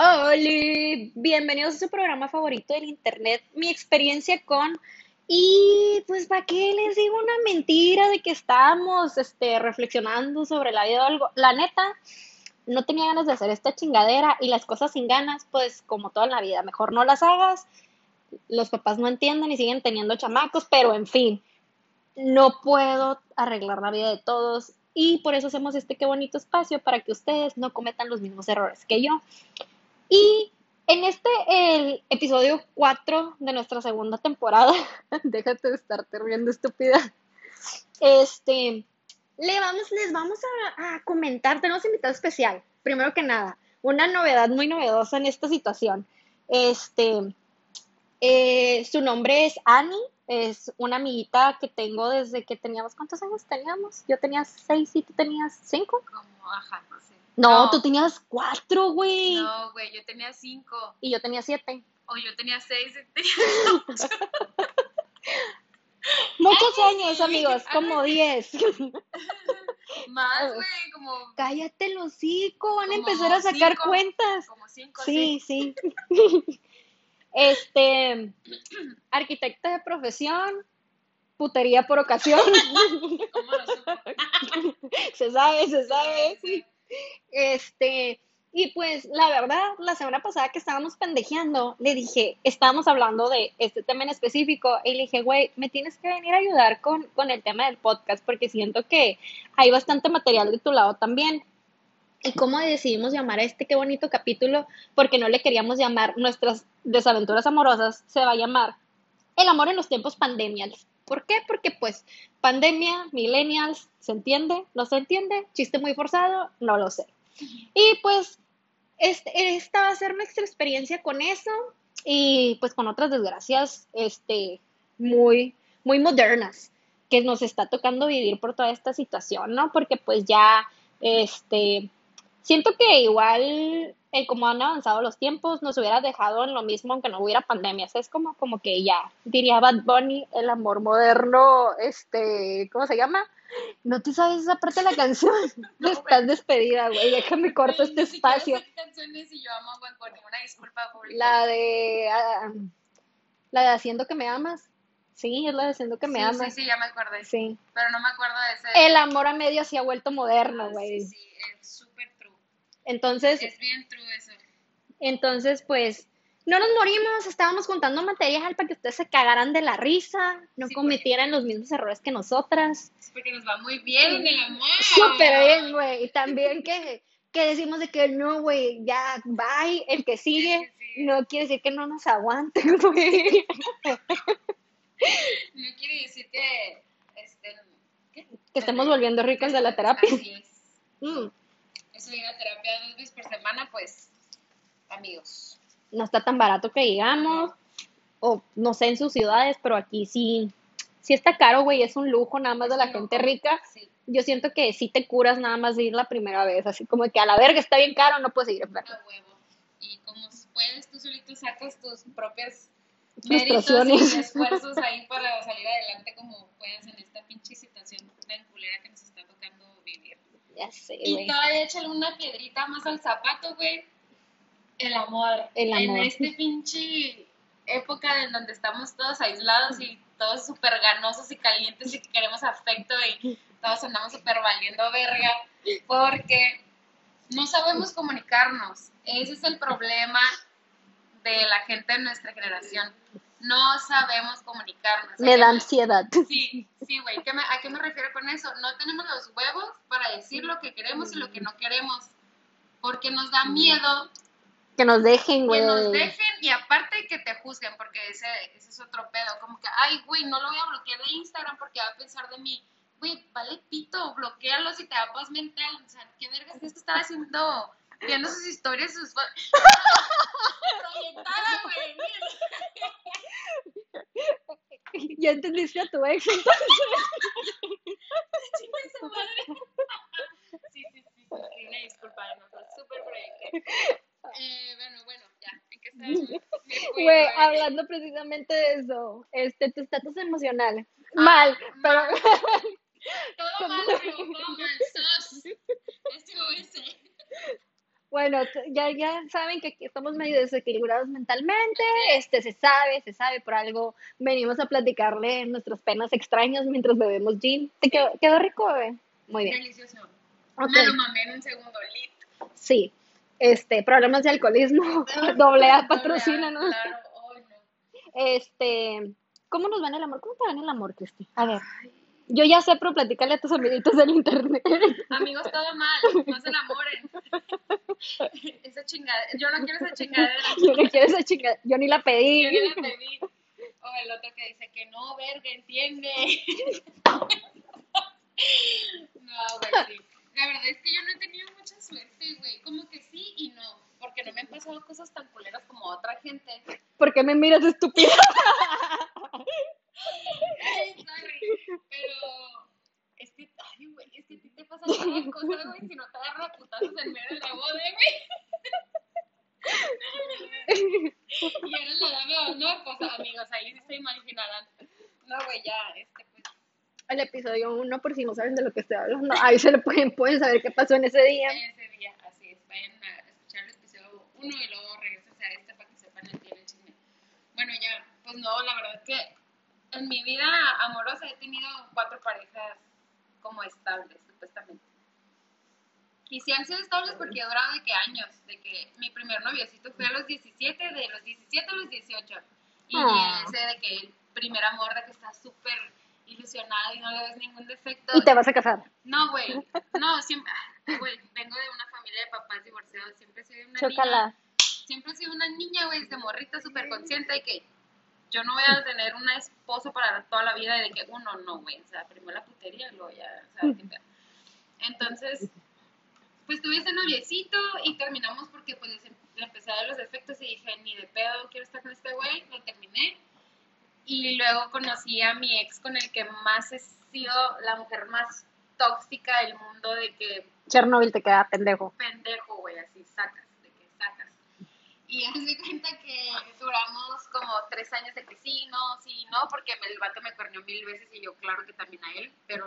Hola, bienvenidos a su programa favorito del internet, mi experiencia con... Y pues, ¿para qué les digo una mentira de que estábamos este, reflexionando sobre la vida o algo? La neta, no tenía ganas de hacer esta chingadera y las cosas sin ganas, pues como toda la vida, mejor no las hagas. Los papás no entienden y siguen teniendo chamacos, pero en fin, no puedo arreglar la vida de todos y por eso hacemos este qué bonito espacio para que ustedes no cometan los mismos errores que yo. Y en este, el episodio 4 de nuestra segunda temporada, déjate de estarte riendo estúpida, este, le vamos, les vamos a, comentar, tenemos invitado especial, primero que nada, una novedad muy novedosa en esta situación. Este, eh, su nombre es Annie, es una amiguita que tengo desde que teníamos, ¿cuántos años teníamos? Yo tenía seis y tú tenías cinco. Como, ajá, no sé. No, tú tenías cuatro, güey. No, güey, yo tenía cinco. Y yo tenía siete. O yo tenía seis tenía ocho. Muchos años, amigos, como diez. Más, güey, como. Cállate los hocico, van a empezar a sacar cuentas. Como cinco, sí. Sí, este, arquitecta de profesión, putería por ocasión. ¿Cómo lo se sabe, se sabe. Este, y pues la verdad, la semana pasada que estábamos pendejeando, le dije, estábamos hablando de este tema en específico, y le dije, güey, me tienes que venir a ayudar con, con el tema del podcast, porque siento que hay bastante material de tu lado también. ¿Y cómo decidimos llamar a este qué bonito capítulo? Porque no le queríamos llamar nuestras desaventuras amorosas, se va a llamar El amor en los tiempos pandemiales. ¿Por qué? Porque pues pandemia, millennials, ¿se entiende? ¿No se entiende? ¿Chiste muy forzado? No lo sé. Y pues este, esta va a ser nuestra experiencia con eso y pues con otras desgracias este, muy, muy modernas que nos está tocando vivir por toda esta situación, ¿no? Porque pues ya, este, siento que igual, eh, como han avanzado los tiempos, nos hubiera dejado en lo mismo aunque no hubiera pandemias. Es como, como que ya, diría Bad Bunny, el amor moderno, este, ¿cómo se llama? No te sabes esa parte de la canción. Estás despedida, güey. Déjame corto este espacio. canciones y yo amo a Una disculpa pública. La de. Ah, la de Haciendo que me amas. Sí, es la de Haciendo que me amas. Sí, sí, ya me acordé. Sí. Pero no me acuerdo de ese. El amor a medio se ha vuelto moderno, ah, güey. Sí. Entonces. Es bien true eso. Entonces, pues no nos morimos, estábamos juntando material para que ustedes se cagaran de la risa, no cometieran los mismos errores que nosotras. Es porque nos va muy bien en el amor. Súper bien, güey. Y también que, que decimos de que no, güey, ya, bye, el que sigue, no quiere decir que no nos aguante, güey. no quiere decir que, este, que volviendo ricos de la terapia. Así es. Mm. Eso ir a terapia dos veces por semana, pues, amigos no está tan barato que digamos, o no sé en sus ciudades, pero aquí sí, sí está caro, güey, es un lujo nada más de la gente rica. Yo siento que sí te curas nada más de ir la primera vez, así como que a la verga está bien caro, no puedes ir enfermo. Y como puedes, tú solito sacas tus propias méritos y esfuerzos ahí para salir adelante como puedes en esta pinche situación tan culera que nos. Ya sé, Y todavía échale una piedrita más al zapato, güey el amor. El amor. En este pinche época en donde estamos todos aislados y todos súper ganosos y calientes y que queremos afecto y todos andamos súper valiendo verga porque no sabemos comunicarnos. Ese es el problema de la gente de nuestra generación. No sabemos comunicarnos. Me da ansiedad. Sí, sí, güey. ¿A qué me refiero con eso? No tenemos los huevos para decir lo que queremos y lo que no queremos. Porque nos da miedo que nos dejen, güey. Que nos dejen y aparte que te juzguen, porque ese, ese es otro pedo. Como que, ay, güey, no lo voy a bloquear de Instagram porque va a pensar de mí. Güey, vale pito, bloquealo si te da paz mental. O sea, ¿qué vergas que estar haciendo? Viendo sus historias, sus Proyectada, güey. Ya entendiste a tu ex, entonces. Sí, sí, sí, sí, una disculpa, no, súper proyecté. Eh, bueno, bueno, ya, ¿en qué estás? Güey, hablando precisamente de eso, este, tu estatus emocional. Ah, mal, pero... Todo mal, todo mal, sos. SOS. Bueno, ya, ya saben que aquí estamos medio desequilibrados mentalmente, este se sabe, se sabe, por algo venimos a platicarle nuestras penas extrañas mientras bebemos gin. ¿Te quedó, quedó rico, bebé? Muy bien. Delicioso. Me lo mamé en un segundo lit. Sí, este, problemas de alcoholismo, doble A, patrocínanos. Claro, hoy no. Este, ¿cómo nos va en el amor? ¿Cómo te va en el amor, Cristi? A ver, yo ya sé, pero platícale a tus amiguitos del internet. Amigos, todo mal, no se enamoren. Esa chingadera, yo no quiero esa chingadera. Yo no quiero esa chica, yo ni la pedí. Yo ni la pedí. O el otro que dice que no, verga, entiende. No, güey, sí. La verdad es que yo no he tenido mucha suerte, güey. Como que sí y no. Porque no me han pasado cosas tan culeras como a otra gente. ¿Por qué me miras estúpida? Sorry. Pero es que, ay, güey, es que a ti te pasan cada cosa, güey. Si no te agarran putazos en medio de la boda, güey. Y ahora la dame honor, pues amigos, ahí sí se imaginarán. No, güey, ya, este, pues. El episodio 1, por si no saben de lo que estoy hablando, ahí se lo pueden, pueden saber qué pasó en ese día. ese día, así es. Vayan a escuchar el episodio 1 y luego regresen a este para que sepan el el chisme. Bueno, ya, pues no, la verdad es que en mi vida amorosa he tenido cuatro parejas como estables, supuestamente. Y sí han sido estables porque he durado de que años, de que mi primer noviocito fue a los 17, de los 17 a los 18. Y Ah. ese de que el primer amor de que estás súper ilusionada y no le ves ningún defecto. Y te vas a casar. No, güey. No, siempre. ay, Güey, vengo de una familia de papás divorciados. Siempre he sido una Chócala. niña. Siempre he sido una niña, güey, desde morrita súper consciente de que yo no voy a tener un esposo para toda la vida de que uno no, güey. O sea, primero la putería y luego ya, o sea, qué pedo. Entonces, pues tuve ese noviecito y terminamos porque pues em- le empecé a dar los defectos y dije, ni de pedo quiero estar con este güey, lo terminé. Y luego conocí a mi ex con el que más he sido la mujer más tóxica del mundo de que Chernobyl te queda pendejo. pendejo, güey, así sacas. Y haz de cuenta que duramos como tres años de que sí, no, sí, no, porque el vato me cuernió mil veces y yo claro que también a él, pero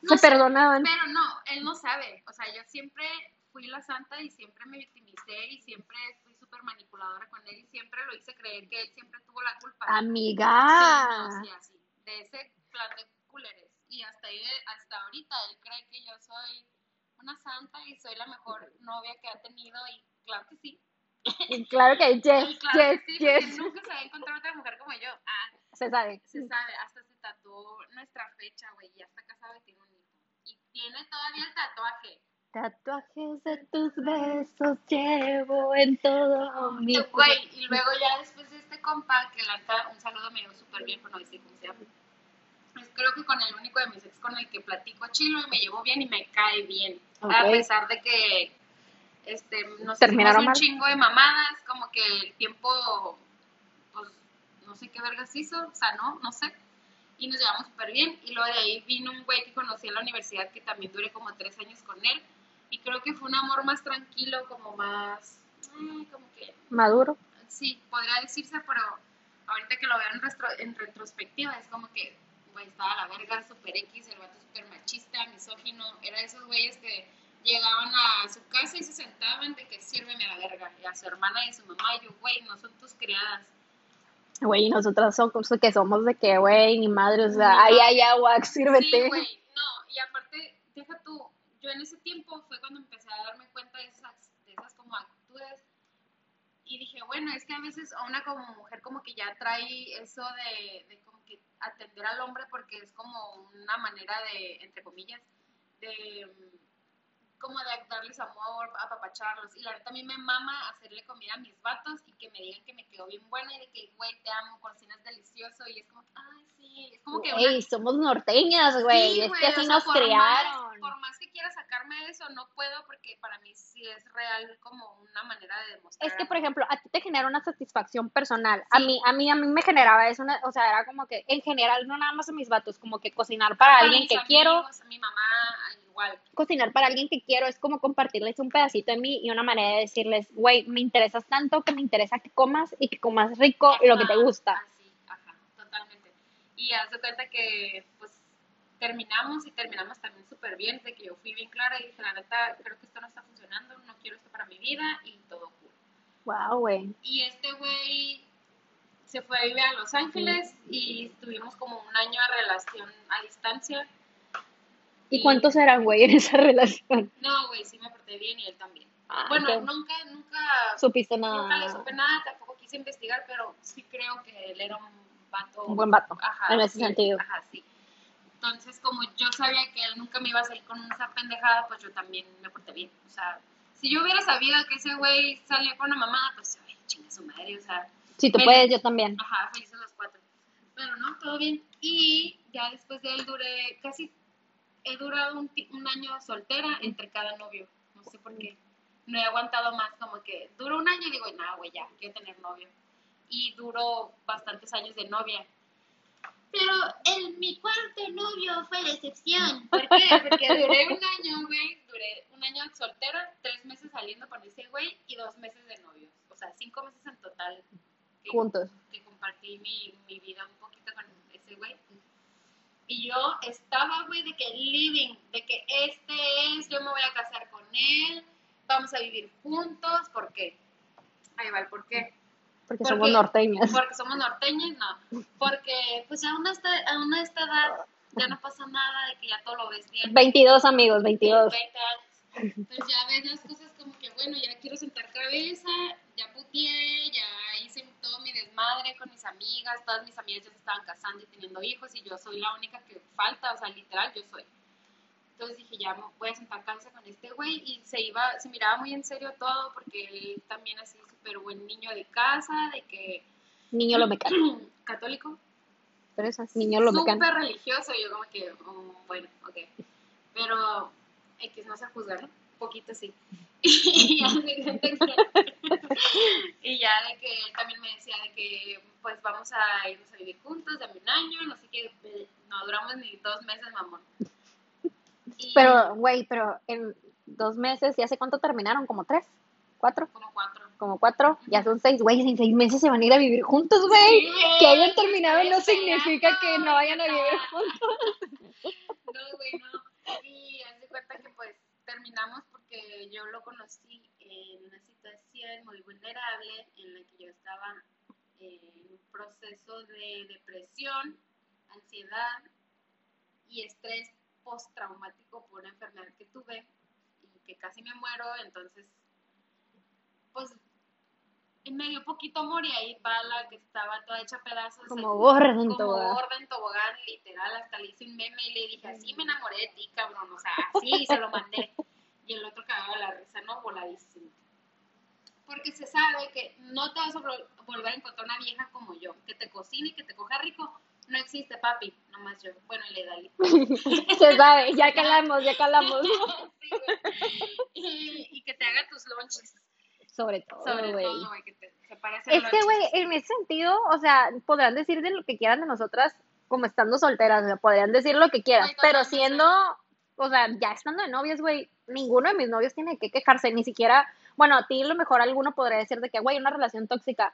no Se sé, perdonaban. pero no, él no sabe. O sea, yo siempre fui la santa y siempre me victimicé y siempre fui súper manipuladora con él y siempre lo hice creer que él siempre tuvo la culpa. Amiga. Sí, no, sí, así. De ese plan de culeres. Y hasta, ahí, hasta ahorita él cree que yo soy una santa y soy la mejor novia que ha tenido y claro que sí. Y Claro que Y yes, claro yes, que sí, yes. nunca se va a encontrar otra mujer como yo. Ah, Se sabe. se sabe, hasta se tatuó nuestra fecha, güey, ya está casado y tiene un hijo. Y tiene todavía el tatuaje. Tatuajes de tus besos llevo en todo mi Güey, y luego ya después de este compa, que la neta, un saludo me dio súper bien, pero no decir cómo se llama. Es creo que con el único de mis ex con el que platico chilo y me llevo bien y me cae bien. A pesar de que este, nos Terminaron un chingo de mamadas, como que el tiempo, pues, no sé qué vergas hizo, o sea, no, no sé. Y nos llevamos súper bien. Y luego de ahí vino un güey que conocí en la universidad que también duré como tres años con él. Y creo que fue un amor más tranquilo, como más, como que Maduro. sí, podría decirse, pero ahorita que lo veo en, restro- en retrospectiva, es como que, güey, estaba la verga, super X, el vato super machista, misógino, era de esos güeyes que llegaban a su casa y se sentaban de que sírveme a la verga, y a su hermana y a su mamá, y yo, güey, no son tus criadas. Güey, y nosotras somos que somos de que, güey, ni madre, o sea, ay, ay, agua, Sí, sírvete. güey, no, y aparte, deja tú, yo en ese tiempo fue cuando empecé a darme cuenta de esas, de esas como actitudes y dije, bueno, es que a veces a una como mujer como que ya trae eso de, de como que atender al hombre porque es como una manera de, entre comillas, de como de darles amor, apapacharlos. Y la verdad a mí me mama hacerle comida a mis vatos y que me digan que me quedó bien buena y de que, güey, te amo, cocinas delicioso. Y es como, ay, sí, es como que una Güey, somos norteñas, güey, Sí, es que o así sea, nos por más- criaron. por más que quiera sacarme de eso, no puedo porque para mí sí es real como una manera de demostrar. Es que, por ejemplo, a ti te genera una satisfacción personal. A mí, a mí, a mí me generaba eso, una- o sea, era como que, en general, no nada más a mis vatos, como que cocinar para Para alguien que amigos, quiero, Mi mamá, igual. cocinar para alguien que quiero es como compartirles un pedacito de mí y una manera de decirles, güey, me interesas tanto que me interesa que comas y que comas rico y lo que te Ajá, gusta. Así, ajá, totalmente. Y haz de cuenta que, pues, terminamos y terminamos también súper bien, de que yo fui bien clara y dije, la neta, creo que esto no está funcionando, no quiero esto para mi vida y todo cool. Wow, güey. Y este güey se fue a vivir a Los Ángeles y tuvimos como un año de relación a distancia. ¿Y cuántos eran, güey, en esa relación? No, güey, sí me porté bien y él también. Ah, bueno, qué- nunca, nunca, Supiste nunca le nada. supe nada, tampoco quise investigar, pero sí creo que él era un vato. Un buen vato, Ajá, en ese sí, sentido. Ajá, sí. Entonces, como yo sabía que él nunca me iba a salir con esa pendejada, pues yo también me porté bien. O sea, si yo hubiera sabido que ese güey salía con una mamá, pues, ay, chinga su madre, o sea, Si tú Feliz. puedes, yo también. Ajá, felices los cuatro. Pero no, todo bien. Y ya después de él duré, casi he durado un, un año soltera entre cada novio. No sé por qué. No he aguantado más, como que duro un año y digo, no, güey, ya, quiero tener novio. Y duró bastantes años de novia. Pero el, mi cuarto novio fue la excepción. ¿Por qué? Porque duré un año, güey, duré un año soltera, tres meses saliendo con ese güey y dos meses de novios. O sea, cinco meses en total. que- Juntos. que compartí mi, mi vida un poquito con ese güey. Y yo estaba, güey, de que living, de que este es, yo me voy a casar con él, vamos a vivir juntos, ¿por qué? Ahí va el por qué. Porque ¿Por somos norteñas. Porque somos norteños, no. Porque, pues, a una, a una esta edad ya no pasa nada, de que ya todo lo ves bien. 22 amigos, 22. 20 años. Pues ya ves las cosas como que, bueno, ya quiero sentar cabeza, ya puteé, ya desmadre con mis amigas, todas mis amigas ya se estaban casando y teniendo hijos y yo soy la única que falta, o sea, literal, yo soy. Entonces dije, ya voy a sentar cabeza con este güey y se iba, se miraba muy en serio todo porque él también así súper buen niño de casa, de que Niño lo mecánico. católico, Pero eso es niño lo súper mecánico. religioso, yo como que, oh, bueno, ok. Pero X no se juzgar, un poquito sí. y, ya de que- y ya de que él también me decía de que pues vamos a irnos a vivir juntos, de un año, no sé qué, no duramos ni dos meses, mamón. Y Pero, güey, pero en dos meses, ¿y hace cuánto terminaron? ¿Como tres? ¿Cuatro? como cuatro. Como cuatro, ya son seis, güey, en seis meses se van a ir a vivir juntos, güey. Sí, que hayan terminado no significa que no vayan a vivir juntos. No, güey, no. Y haz de cuenta que pues terminamos porque yo lo conocí en una situación muy vulnerable en la que yo estaba en un proceso de depresión, ansiedad y estrés postraumático por una enfermedad que tuve y que casi me muero, entonces pues me dio poquito amor y ahí va la que estaba toda hecha pedazos. Como en- gorda en como tobogán. gorda en tobogán, literal, hasta le hice un meme y le dije, así me enamoré de ti, cabrón, o sea, así se lo mandé. Y el otro cagaba la risa, ¿no? Voladísimo. Porque se sabe que no te vas a vol- volver a encontrar una vieja como yo, que te cocine y que te coja rico. No existe, papi, nomás yo. Bueno, y le dale. Se sabe, ya calamos, ya calamos. Sí, y, y que te haga tus lunches. Sobre todo, Sobre todo, güey, que te se parece Es que, güey, en ese sentido, o sea, podrán decir de lo que quieran de nosotras como estando solteras, o sea, podrían decir lo que quieran, pero siendo, o sea, ya estando de novios, güey, ninguno de mis novios tiene que quejarse, ni siquiera, bueno, a ti a lo mejor alguno podría decir de que, güey, una relación tóxica,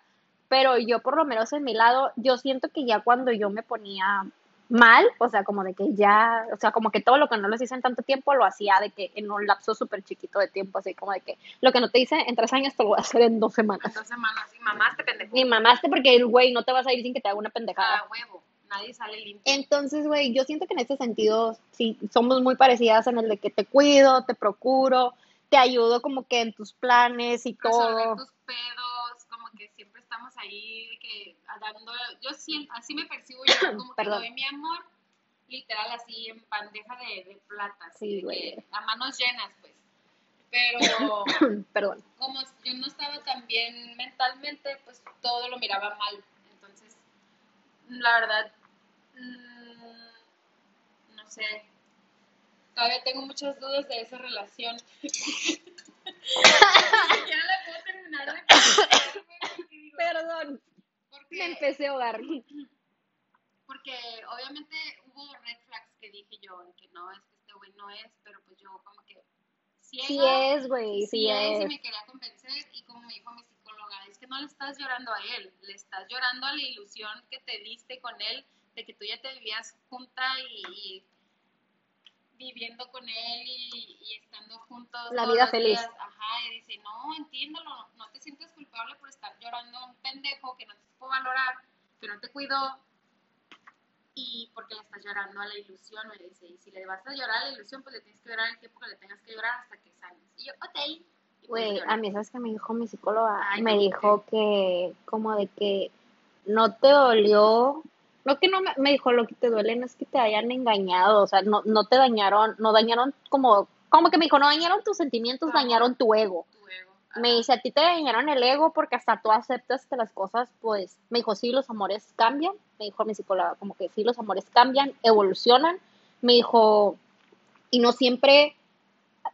pero yo por lo menos en mi lado, yo siento que ya cuando yo me ponía mal, o sea, como de que ya, o sea, como que todo lo que no les hice en tanto tiempo lo hacía de que en un lapso súper chiquito de tiempo, así como de que lo que no te hice en tres años te lo voy a hacer en dos semanas. Dos semanas, y mamaste, pendejo. Ni mamaste porque, güey, no te vas a ir sin que te haga una pendejada. A huevo. Nadie sale limpio. Entonces, güey, yo siento que en este sentido sí somos muy parecidas en el de que te cuido, te procuro, te ayudo como que en tus planes y resolver todo. tus pedos, como que siempre estamos ahí, que dando, yo siento, así me percibo yo, como que doy mi amor, literal así en bandeja de, de plata, así, Sí, güey. a manos llenas, pues. Pero Perdón. como yo no estaba tan bien mentalmente, pues todo lo miraba mal. La verdad, mm, no sé, todavía tengo muchas dudas de esa relación. ya la puedo terminar de pensar, güey, porque digo, Perdón. porque- Me empecé a ahogar. porque obviamente hubo red flags que dije yo, de que no, es que este güey no es, pero pues yo como que ciega, Sí es, güey, sí sí es, y me quería convencer y como me dijo mi es que no le estás llorando a él, le estás llorando a la ilusión que te diste con él de que tú ya te vivías junta y, y viviendo con él y, y estando juntos. La vida feliz. días. Ajá, y dice, no, entiéndelo, no, te sientes culpable por estar llorando a un pendejo que no te supo valorar, que no te cuidó, y porque le estás llorando a la ilusión, me dice, y si le vas a llorar a la ilusión, pues le tienes que llorar el tiempo que le tengas que llorar hasta que sanes. Y yo, ok. Güey, a mí, ¿sabes que me dijo mi psicóloga? Ay, me dijo que, como de que no te dolió, no que no me, me dijo, lo que te duele no es que te hayan engañado, o sea, no, no te dañaron, no dañaron como, como que me dijo, no dañaron tus sentimientos, dañaron tu ego. Tu ego. Me dice, a ti te dañaron el ego porque hasta tú aceptas que las cosas, pues, me dijo, sí, los amores cambian, me dijo mi psicóloga, como que sí, los amores cambian, evolucionan, me dijo, y no siempre,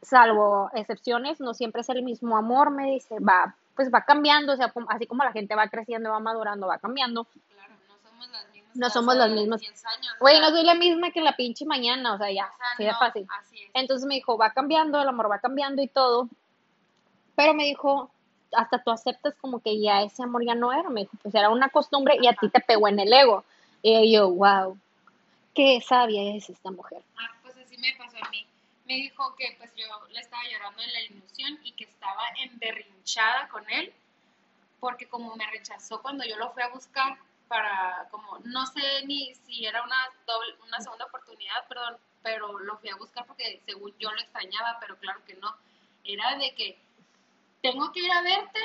salvo excepciones, no siempre es el mismo amor, me dice, va, pues va cambiando, o sea, así como la gente va creciendo, va madurando, va cambiando. Claro, no somos las mismas. No somos hace las mismas. 10 años. Güey, no soy la misma que la pinche mañana, o sea, ya, o sea, así no, fácil. Así es. Entonces me dijo, va cambiando, el amor va cambiando y todo. Pero me dijo, hasta tú aceptas como que ya ese amor ya no era. Me dijo, pues era una costumbre y a ti te pegó en el ego. Y yo, wow, qué sabia es esta mujer. Ah, pues así me pasó a mí. Me dijo que pues yo le estaba llorando en la ilusión y que estaba emberrinchada con él porque como me rechazó cuando yo lo fui a buscar para como no sé ni si era una doble, una segunda oportunidad, perdón, pero lo fui a buscar porque según yo lo extrañaba, pero claro que no. Era de que tengo que ir a verte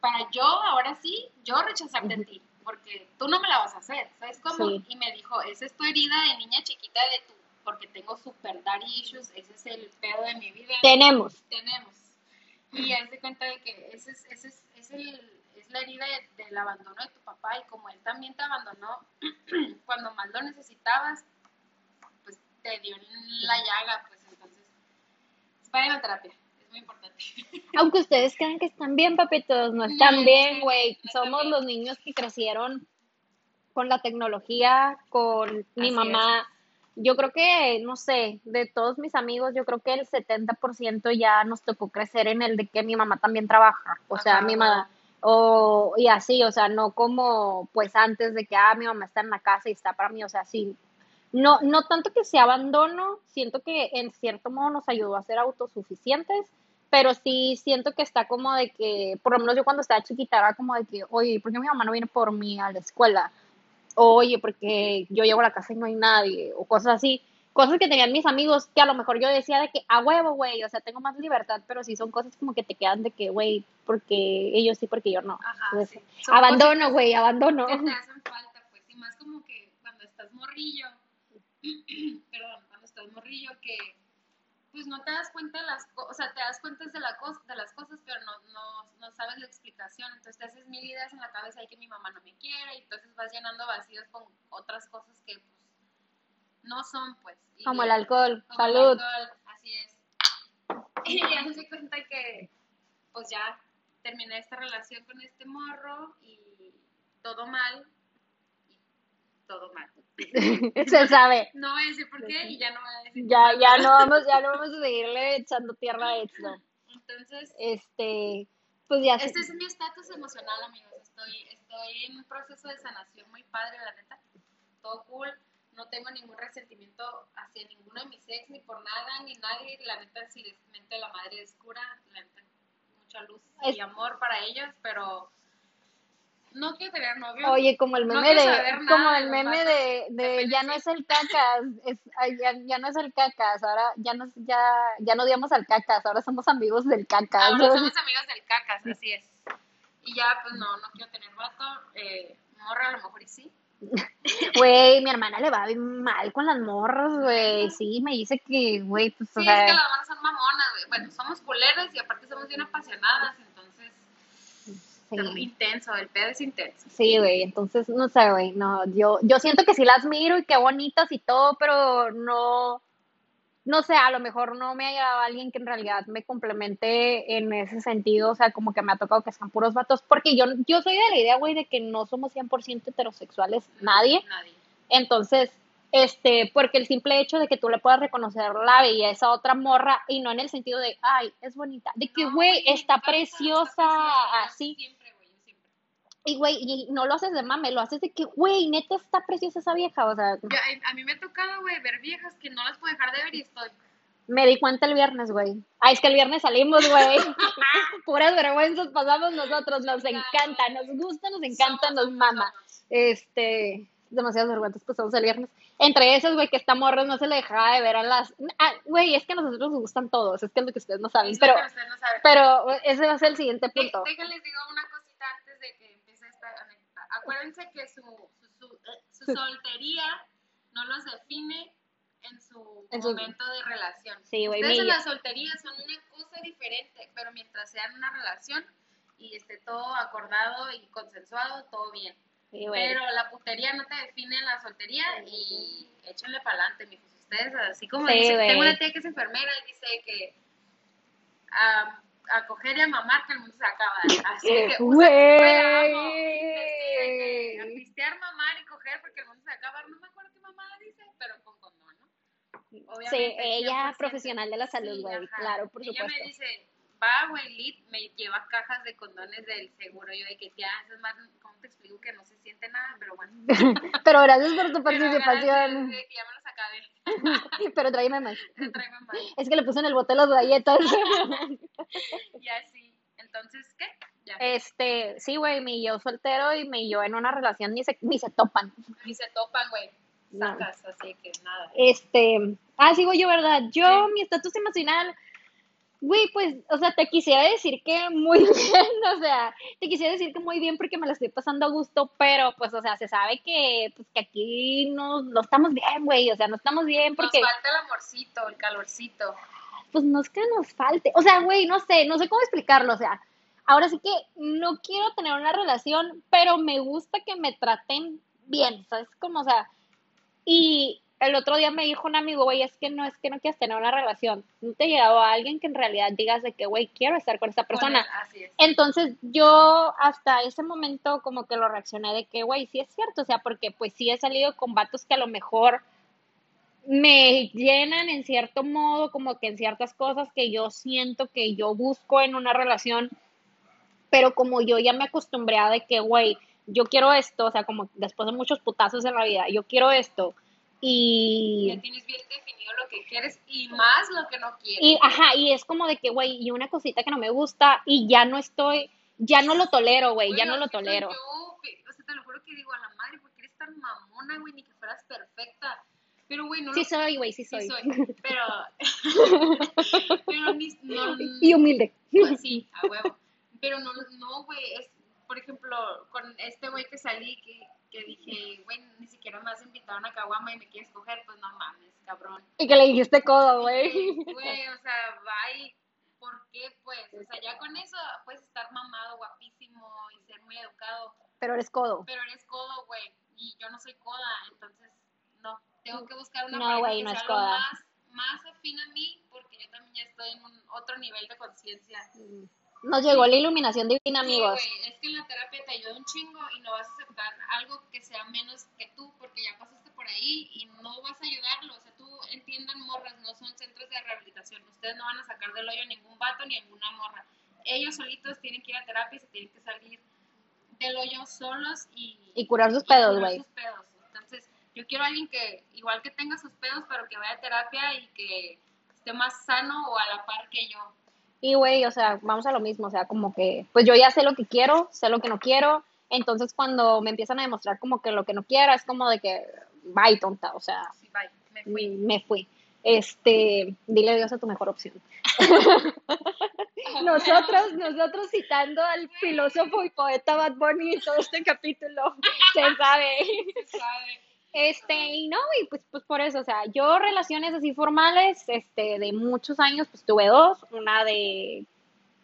para yo ahora sí, yo rechazarte a ti, porque tú no me la vas a hacer, ¿sabes cómo? Sí. Y me dijo, esa es tu herida de niña chiquita de tu, porque tengo super daddy issues, ese es el pedo de mi vida. Tenemos. Tenemos. Y haz de cuenta de que ese es, ese es, es, el, es la herida de- del abandono de tu papá y como él también te abandonó cuando más lo necesitabas, pues te dio la llaga, pues entonces, vayan a terapia, es muy importante. Aunque ustedes crean que están bien, papitos, no No, están bien, güey. no Somos bien. los niños que crecieron con la tecnología, con mi Así mamá. Yo creo que, no sé, de todos mis amigos, yo creo que el 70% ya nos tocó crecer en el de que mi mamá también trabaja. O sea, Ajá, mi mamá, o, y así, o sea, no como pues antes de que, ah, mi mamá está en la casa y está para mí, o sea, sí. No, no tanto que sea abandono, siento que en cierto modo nos ayudó a ser autosuficientes, pero sí siento que está como de que, por lo menos yo cuando estaba chiquita era como de que, oye, ¿por qué mi mamá no viene por mí a la escuela? Oye, porque yo llego a la casa y no hay nadie, o cosas así. Cosas que tenían mis amigos que a lo mejor yo decía de que, a huevo, güey, o sea, tengo más libertad, pero sí son cosas como que te quedan de que, güey, porque ellos sí, porque yo no. Ajá, Entonces, sí. Son abandono, güey, abandono. que te hacen falta, pues, y más como que cuando estás morrillo, perdón, cuando estás morrillo que pues no te das cuenta de las cosas, o sea, te das cuenta de, la cos- de las cosas, pero no, no, no sabes la explicación, entonces te haces mil ideas en la cabeza de que mi mamá no me quiere, y entonces vas llenando vacíos con otras cosas que pues no son, pues. Y- Como el alcohol, como el salud. alcohol, así es. Y ya me di cuenta que, pues ya terminé esta relación con este morro y todo mal. Todo mal. Se sabe. No voy a decir por qué y ya no voy a decir. Ya, ya no vamos, ya no vamos a seguirle echando tierra a esto. Entonces, Este, pues ya este es mi estatus emocional, amigos. Estoy, estoy en un proceso de sanación muy padre, la neta. Todo cool. No tengo ningún resentimiento hacia ninguno de mis ex, ni por nada, ni nadie. La neta, si les mente la madre es cura, la neta, mucha luz Es- y amor para ellos, pero no quiero tener novio. Oye, como el No meme quiero de, como el meme de, de ya no es el cacas, es, ya, ya no es el cacas, ahora ya no, ya, ya no odiamos al cacas, ahora somos amigos del cacas. Ahora somos amigos del cacas, así es. Y ya, pues no, no quiero tener vato. Eh, morra, a lo mejor y sí. Güey, mi hermana le va bien mal con las morras, güey, sí, me dice que, güey, pues, o Sí, es que sea, las manos son mamonas, güey. Bueno, somos culeras y aparte somos bien apasionadas, entonces. Sí. Intenso, el pedo es intenso. Sí, güey, entonces, no sé, güey, no, yo, yo siento que sí las miro y qué bonitas y todo, pero no, no sé, a lo mejor no me ha llegado alguien que en realidad me complemente en ese sentido, o sea, como que me ha tocado que sean puros vatos, porque yo, yo soy de la idea, güey, de que no somos 100% heterosexuales, nadie, Nadie. entonces, este, porque el simple hecho de que tú le puedas reconocer la belleza a otra morra y no en el sentido de, ay, es bonita, de que, No, güey, está preciosa, está preciosa. Yo así, Siempre, güey, yo siempre. Y, güey, y no lo haces de mame, lo haces de que, güey, neta está preciosa esa vieja, o sea, a, mí me ha tocado, güey, ver viejas que no las puedo dejar de ver y estoy. me di cuenta el viernes, güey. Ay, es que el viernes salimos, güey. Puras vergüenzas pasamos nosotros, nos encanta, nos gusta, nos encanta, nos mama. Este, demasiadas vergüenzas pasamos el viernes. Entre esas, güey, que esta morra no se le dejaba de ver a las... Ah, güey, es que a nosotros nos gustan todos, es que es lo que ustedes no saben, pero, no saben. pero ese va a ser el siguiente punto. Déjenles digo una cosita antes de que empiece esta anécdota. Acuérdense que su, su, su, eh, su soltería no los define en su En su- momento de relación. Sí, güey, Ustedes en la soltería son una cosa diferente, pero mientras sean una relación y esté todo acordado y consensuado, todo bien. Sí. Pero la putería no te define en la soltería y échenle para adelante, mijos. Ustedes, así como Sí, dice, güey. tengo una tía que es enfermera y dice que a, a coger y a mamar que el mundo se acaba. Así que, usa- Sí, A pistear, mamar y coger porque el mundo se acaba. No me acuerdo qué mamada dice, pero con condón, ¿no? Obviamente, Sí, ella 100%. profesional de la salud, Sí, güey, ajá. claro, por Ella supuesto. me dice, va, güey, Lit, me lleva cajas de condones del seguro. Yo de que ya, es más, ¿cómo te explico que no se siente nada? Pero bueno. Pero gracias por tu Pero participación. que ya me los acabé. Pero tráeme más. Tráeme más. Es que le puse en el bote las galletas. Y así. Entonces, ¿qué? Ya. Este, sí, güey, mi yo soltero y mi yo en una relación ni se, ni se topan. Y se topan, güey. No. Sacas, así que nada. Este, ah, sigo yo, ¿verdad? Yo, Sí. mi estatus emocional, güey, pues, o sea, te quisiera decir que muy bien, o sea, te quisiera decir que muy bien porque me la estoy pasando a gusto, pero, pues, o sea, se sabe que, pues, que aquí no, no estamos bien, güey, o sea, no estamos bien porque, Nos falta el amorcito, el calorcito. pues, no es que nos falte, o sea, güey, no sé, no sé cómo explicarlo, o sea, ahora sí que no quiero tener una relación, pero me gusta que me traten bien, ¿sabes? Como, o sea, y el otro día me dijo un amigo, güey, es que no es que no quieras tener una relación, no te ha llegado a alguien que en realidad digas de que, güey, quiero estar con esa persona. Así es. Entonces yo hasta ese momento como que lo reaccioné de que, güey, sí es cierto, o sea, porque pues sí he salido con vatos que a lo mejor me llenan en cierto modo, como que en ciertas cosas que yo siento que yo busco en una relación, pero como yo ya me acostumbré a de que, güey, yo quiero esto, o sea, como después de muchos putazos en la vida, yo quiero esto, y... Ya tienes bien definido lo que quieres y más lo que no quieres. Y, ajá, y es como de que, güey, y una cosita que no me gusta y ya no estoy, ya no lo tolero, güey, ya no lo soy tolero. Yo, o sea, te lo juro que digo a la madre, porque eres tan mamona, güey, ni que fueras perfecta. Pero, güey, no Sí lo soy, güey, sí sí soy. soy. Pero, pero ni, no, Y humilde. pues sí, a huevo. Pero no, no, güey, es, por ejemplo, con este güey que salí, que, que dije, güey, ni siquiera me has invitado a una caguama y me quieres coger, pues no mames, cabrón. Y que le dijiste codo, güey. Güey, o sea, bye. ¿Por qué, pues? O sea, ya con eso puedes estar mamado, guapísimo y ser muy educado, Pero eres codo. pero eres codo, güey. Y yo no soy coda, entonces, no. Tengo que buscar una No, güey, que no sea es algo coda. más, más afín a mí, porque yo también ya estoy en un otro nivel de conciencia. Nos llegó la iluminación divina, Sí, amigos. güey, es que en la terapia te ayuda un chingo y no vas a aceptar algo que sea menos que tú, porque ya pasaste por ahí y no vas a ayudarlo. O sea, tú entiendan, morras, no son centros de rehabilitación. Ustedes no van a sacar del hoyo ningún vato ni ninguna morra. Ellos solitos tienen que ir a terapia y se tienen que salir del hoyo solos y, Y curar sus pedos, curar güey. pedos. Entonces, yo quiero a alguien que, igual que tenga sus pedos, pero que vaya a terapia y que esté más sano o a la par que yo. Y, güey, o sea, vamos a lo mismo, o sea, como que, pues yo ya sé lo que quiero, sé lo que no quiero, entonces cuando me empiezan a demostrar como que lo que no quiero, es como de que, bye, tonta, o sea, Sí, bye, me fui. me fui. Este, dile adiós a tu mejor opción. nosotros, nosotros citando al filósofo y poeta Bad Bunny en todo este capítulo, se sabe. Se sabe. Este, y no, y pues, pues por eso, o sea, yo relaciones así formales, este, de muchos años, pues tuve dos, una de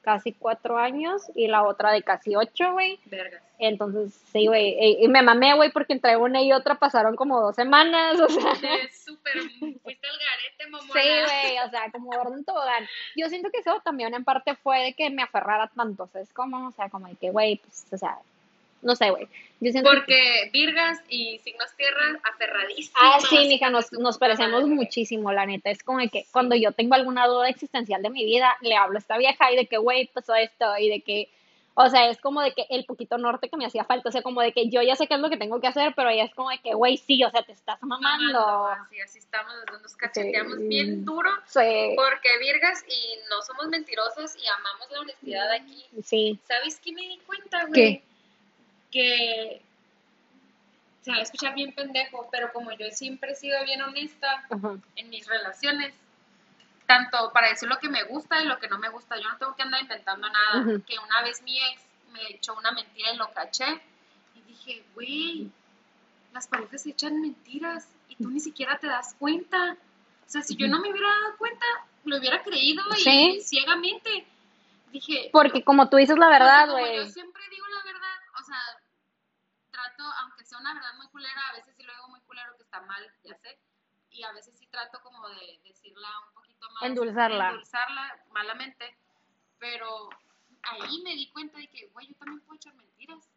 casi cuatro años y la otra de casi ocho, güey. Vergas. Entonces, sí, güey, y, me mamé, güey, porque entre una y otra pasaron como dos semanas, o sea. Súper fuiste al garete, mamona. Sí, güey, o sea, como gordo en tobogán. Yo siento que eso también en parte fue de que me aferrara tanto, o sea, es como, o sea, como de que, güey, pues, o sea, no sé, güey. Que- Porque Virgas y signos tierra aferradísimos. Ah, sí, mija, nos, nos parecemos muchísimo, la neta. Es como de que cuando yo tengo alguna duda existencial de mi vida, le hablo a esta vieja y de que, güey, pasó esto, y de que, O sea, es como de que el poquito norte que me hacía falta, o sea, como de que yo ya sé qué es lo que tengo que hacer, pero ella es como de que, güey, sí, o sea, te estás mamando. Mamando, Así, así estamos, nos cacheteamos Sí. bien duro. Sí, Porque virgas y no somos mentirosos y amamos la honestidad aquí. sí. ¿Sabes qué me di cuenta, güey? Que se va a escuchar bien pendejo, pero como yo siempre he sido bien honesta Ajá. en mis relaciones, tanto para decir lo que me gusta y lo que no me gusta, yo no tengo que andar inventando nada. Que una vez mi ex me echó una mentira y lo caché y dije, güey, las parejas se echan mentiras y tú ni siquiera te das cuenta. O sea, si yo no me hubiera dado cuenta, lo hubiera creído y Sí. ciegamente. Dije, Porque como tú dices la verdad, güey. Yo siempre digo la verdad, o sea, trato, aunque sea una verdad muy culera, a veces sí lo digo muy culero que está mal, ya sé, y a veces sí trato como de decirla un poquito más. Endulzarla. Endulzarla malamente, pero ahí me di cuenta de que, güey, yo también puedo echar mentiras.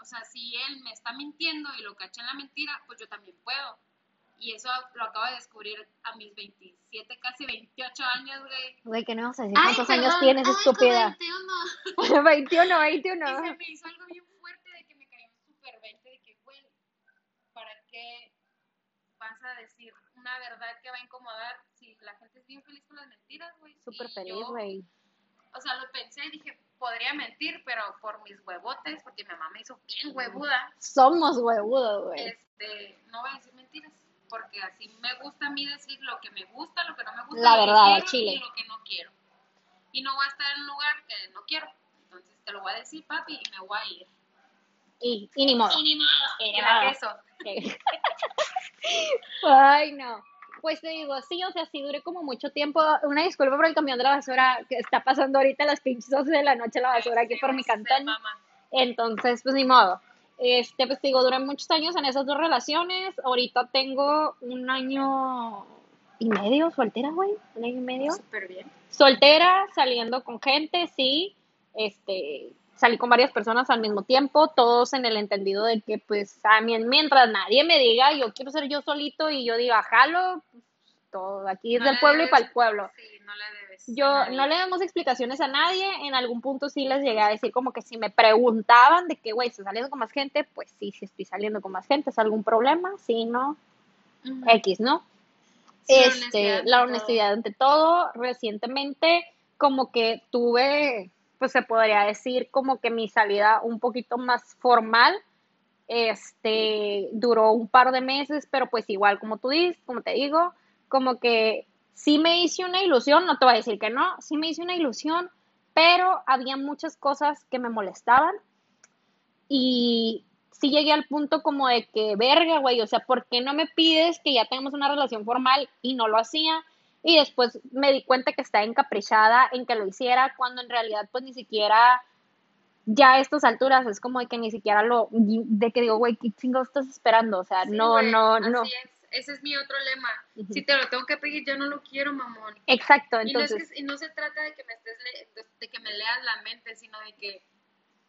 O sea, si él me está mintiendo y lo caché en la mentira, pues yo también puedo. Y eso lo acabo de descubrir a mis 27, casi 28 años, güey. Güey, ¿qué no vas a decir? ¿Cuántos años perdón, tienes, ay, estúpida? 21. 21, Y 21. se me hizo algo bien fuerte de que me cayó un super 20 de que, güey, ¿para qué vas a decir una verdad que va a incomodar si la gente es bien feliz con las mentiras, güey? Súper feliz, güey. O sea, lo pensé y dije, podría mentir, pero por mis huevotes, porque mi mamá me hizo bien huevuda, Somos huevudos, güey. este, no voy a decir mentiras. Porque así me gusta a mí decir lo que me gusta, lo que no me gusta, La lo que verdad, quiero chile. y lo que no quiero. Y no voy a estar en un lugar que no quiero. Entonces te lo voy a decir, papi, y me voy a ir. Y, y ni modo. Y ni modo. Y ni modo. Ay, no. Pues te digo, sí, o sea, sí duré como mucho tiempo. Una disculpa por el camión de la basura que está pasando ahorita a las pinches 12 de la noche la basura aquí por mi cantón. Entonces, pues ni modo. Este, pues te digo, duré muchos años en esas dos relaciones. Ahorita tengo un año y medio soltera, güey. Un año y medio. Súper bien. Soltera, saliendo con gente, sí. Este, salí con varias personas al mismo tiempo, todos en el entendido de que, pues, a mí, mientras nadie me diga, yo quiero ser yo solito y yo diga, jalo, pues, todo, aquí es del pueblo y para el pueblo. Sí, no le debes. Yo no le damos explicaciones a nadie, en algún punto sí les llegué a decir como que si me preguntaban de que, güey, ¿estás saliendo con más gente? Pues sí, sí estoy saliendo con más gente, ¿es algún problema? Sí, no. X, ¿no? Sí, la este, honestidad la honestidad ante todo. Recientemente, como que tuve, pues se podría decir, como que mi salida un poquito más formal. Este, duró un par de meses, pero pues igual, como tú dices, como te digo, como que sí me hice una ilusión, no te voy a decir que no, sí me hice una ilusión, pero había muchas cosas que me molestaban y sí llegué al punto como de que, verga, güey, o sea, ¿por qué no me pides que ya tengamos una relación formal? Y no lo hacía. Y después me di cuenta que estaba encaprichada en que lo hiciera, cuando en realidad pues ni siquiera, ya a estas alturas, es como de que ni siquiera lo, de que digo, güey, ¿qué chingados estás esperando? O sea, Sí, no, no, no. Así es. Ese es mi otro lema. Si te lo tengo que pedir, yo no lo quiero, mamón. Exacto, Y no, es entonces, que- y no se trata de que me estés le- de, que me leas la mente, sino de que,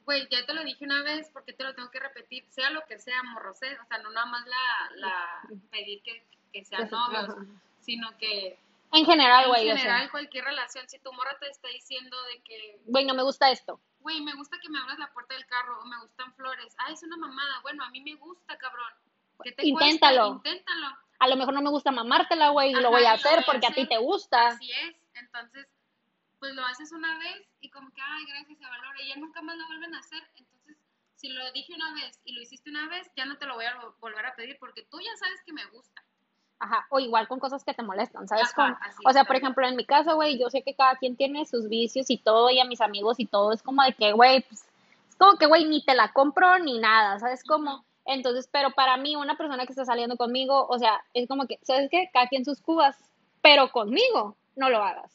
güey, ya te lo dije una vez, ¿por qué te lo tengo que repetir? Sea lo que sea, morrosé, o sea, no nada más la, la pedir que, que sean novios, sino que en general, en güey, o general cualquier relación, si tu morra te está diciendo de que, güey, no me gusta esto. güey, me gusta que me abras la puerta del carro o me gustan flores, ah, es una mamada, bueno, a mí me gusta, cabrón. ¿Qué te Inténtalo. cuesta? Inténtalo. A lo mejor no me gusta mamártela, güey, y lo voy a hacer voy a porque a ti te gusta. Así es. Entonces, pues lo haces una vez y como que, ay, gracias, se valora. Y ya nunca más lo vuelven a hacer. Entonces, si lo dije una vez y lo hiciste una vez, ya no te lo voy a vol- volver a pedir porque tú ya sabes que me gusta. Ajá, o igual con cosas que te molestan, ¿sabes? Ajá, así o sea, por ejemplo, en mi casa, güey, yo sé que cada quien tiene sus vicios y todo, y a mis amigos y todo, es como de que, güey, pues, es como que, güey, ni te la compro ni nada, ¿sabes cómo? Ujú. Entonces, pero para mí, una persona que está saliendo conmigo, o sea, es como que, ¿sabes qué? Cada quien sus cubas, pero conmigo no lo hagas.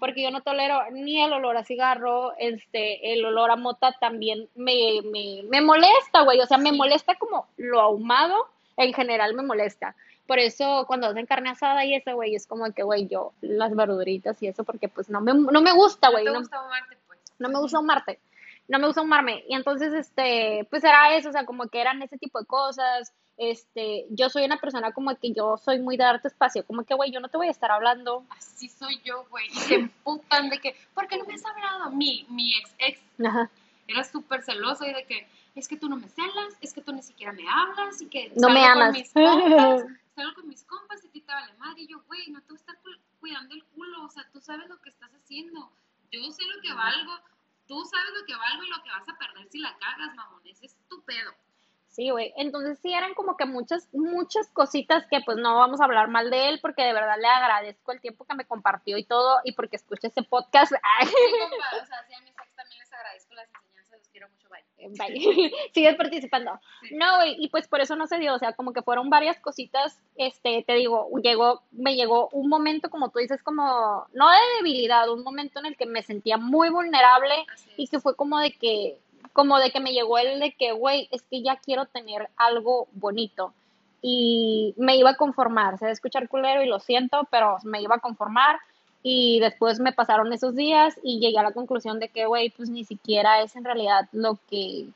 Porque yo no tolero ni el olor a cigarro, este, el olor a mota también me, me, me molesta, güey. O sea, me molesta como lo ahumado, en general me molesta. Por eso cuando hacen carne asada y eso, güey, es como que, güey, yo las verduritas y eso, porque pues no me, no me gusta, ¿No güey. te No, gusta amarte, pues? no me gusta ahumarte. No me gusta ahumarme. Y entonces, este, pues era eso, o sea, como que eran ese tipo de cosas. Este, yo soy una persona como que yo soy muy de darte espacio, como que, güey, yo no te voy a estar hablando. Así soy yo, güey. Y se emputan de que, ¿por qué no me has hablado? Mi, mi ex ex Ajá. era súper celoso y de que, es que tú no me celas, es que tú ni siquiera me hablas y que No me salgo con amas. mis compas, salgo con mis compas y a ti te vale madre. Y yo, güey, no te voy a estar cu- cuidando el culo, o sea, tú sabes lo que estás haciendo. Yo sé lo que valgo, tú sabes lo que valgo y lo que vas a perder si la cagas, mamón. Ese es tu pedo. Sí, güey. Entonces sí eran como que muchas, muchas cositas que pues no vamos a hablar mal de él porque de verdad le agradezco el tiempo que me compartió y todo y porque escuché ese podcast. Ay, Sí, compa, o sea, sí, a mis ex también les agradezco las enseñanzas, los quiero mucho, bye. Sigues participando. Sí. No, güey, y pues por eso no se dio, o sea, como que fueron varias cositas, este, te digo, llegó, me llegó un momento, como tú dices, como, no de debilidad, un momento en el que me sentía muy vulnerable y que fue como de que, como de que me llegó el de que, güey, es que ya quiero tener algo bonito. Y me iba a conformar, se va a escuchar culero y lo siento, pero me iba a conformar. Y después me pasaron esos días y llegué a la conclusión de que, güey, pues ni siquiera es en realidad lo que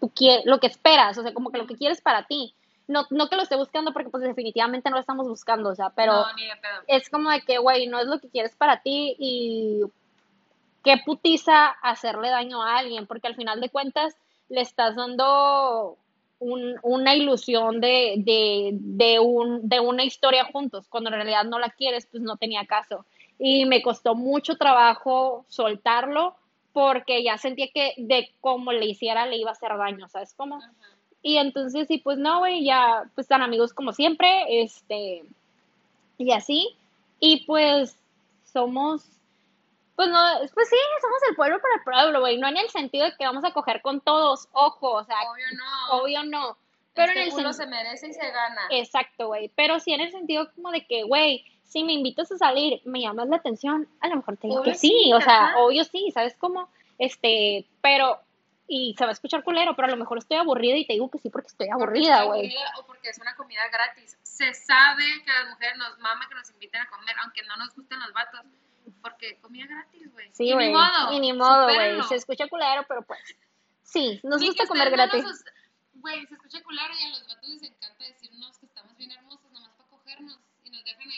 tú quieres, lo que esperas, o sea, como que lo que quieres para ti. No, no que lo esté buscando porque pues definitivamente no lo estamos buscando, o sea, pero No, ni de pedo. es como de que, güey, no es lo que quieres para ti y qué putiza hacerle daño a alguien, porque al final de cuentas le estás dando un- una ilusión de, de, de, un, de una historia juntos, cuando en realidad no la quieres, pues no tenía caso. Y me costó mucho trabajo soltarlo porque ya sentía que de cómo le hiciera le iba a hacer daño, ¿sabes cómo? Y entonces, sí, pues no, güey, ya, pues están amigos como siempre, este, y así. Y pues somos, pues no, pues sí, somos el pueblo para el pueblo, güey, no en el sentido de que vamos a coger con todos, ojo, o sea, Obvio no. obvio no, pero este en el sentido, se merece y se gana. exacto, güey, pero sí en el sentido como de que, güey, si me invitas a salir, me llamas la atención, a lo mejor te digo Obvio que sí, sí, o sea, obvio sí, ¿sabes cómo? Este, pero, y se va a escuchar culero, pero a lo mejor estoy aburrida y te digo que sí porque estoy aburrida, güey. O porque es una comida gratis. Se sabe que las mujeres nos mama que nos inviten a comer, aunque no nos gusten los vatos. Porque comida gratis, güey. Sí, güey. Ni modo. Y ni modo, güey. Se escucha culero, pero pues. Sí, nos gusta comer no gratis. Güey, se escucha culero y a los vatos les encanta decirnos que estamos bien hermosos nomás para cogernos. Y nos dejan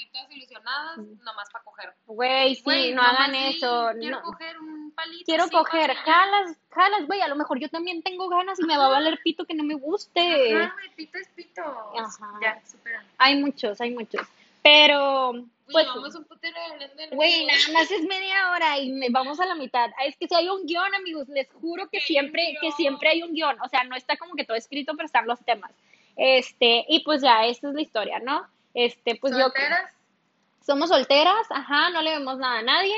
nomás para coger. Güey, sí, no hagan eso. Quiero no. coger un palito. Quiero coger, jalas, jalas, güey. A lo mejor yo también tengo ganas y me va a valer pito que no me guste. Ajá, güey, pito es pito. Ajá. Ya, supera. Hay muchos, hay muchos. Pero, pues, vamos un putero hablando del güey, nada más es media hora y me vamos a la mitad. Ah, Es que si hay un guion, amigos, les juro que siempre, que siempre hay un guion. O sea, no está como que todo escrito, pero están los temas. Este, y pues ya, esta es la historia, ¿no? Este, pues yo. Somos solteras, ajá, no le vemos nada a nadie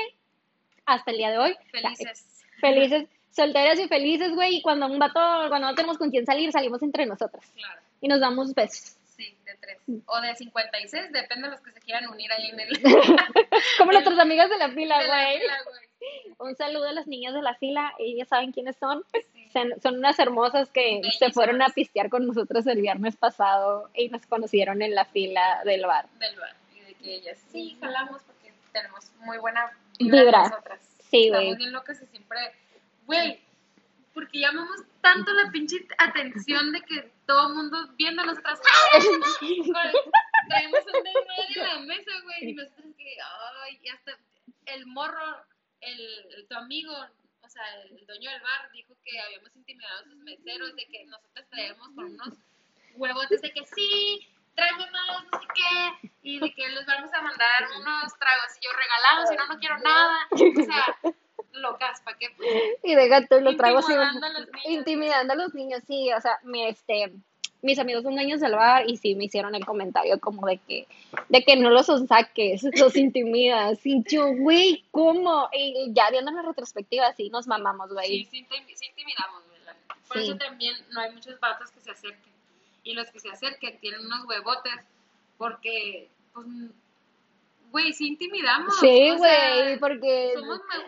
hasta el día de hoy. Felices. Felices, solteras y felices, güey. Y cuando un vato, cuando no tenemos con quién salir, salimos entre nosotras. Claro. Y nos damos besos. Sí, de tres. O de 56, depende de los que se quieran unir ahí en el. Como nuestras amigas de la fila, güey. Un saludo a las niñas de la fila, ellas saben quiénes son. Sí. Son, son unas hermosas que Bellísimas. se fueron a pistear con nosotros el viernes pasado y nos conocieron en la fila del bar. Del bar. Que ellas sí jalamos porque tenemos muy buena Vibra. nosotras. Sí, Estamos güey. bien locas y siempre. Güey, porque llamamos tanto la pinche atención de que todo el mundo viendo a nosotras. Traemos un desmadre en la mesa, güey. Y nosotros que, ay, y hasta el morro, el, tu amigo, o sea, el dueño del bar, dijo que habíamos intimidado a sus meseros, de que nosotros traemos con unos huevotes de que sí, tráeme más, no sé qué, y de que les vamos a mandar unos tragos y yo regalados, y no, no quiero nada. O sea, locas, ¿para qué? Pues, Y de gato los tragos sí, Intimidando a los niños. intimidando a los niños, sí, o sea, mi, este, mis amigos son dueños del bar y sí me hicieron el comentario como de que, de que no los saques, los intimidas, y yo, güey, ¿cómo? Y ya viendo la retrospectiva, sí, nos mamamos, Sí, güey. sí, intim- sí intimidamos, neta. Por Sí. eso también no hay muchos vatos que se acerquen. Y los que se acerquen tienen unos huevotes porque, pues, güey, sí intimidamos. Sí, güey, porque,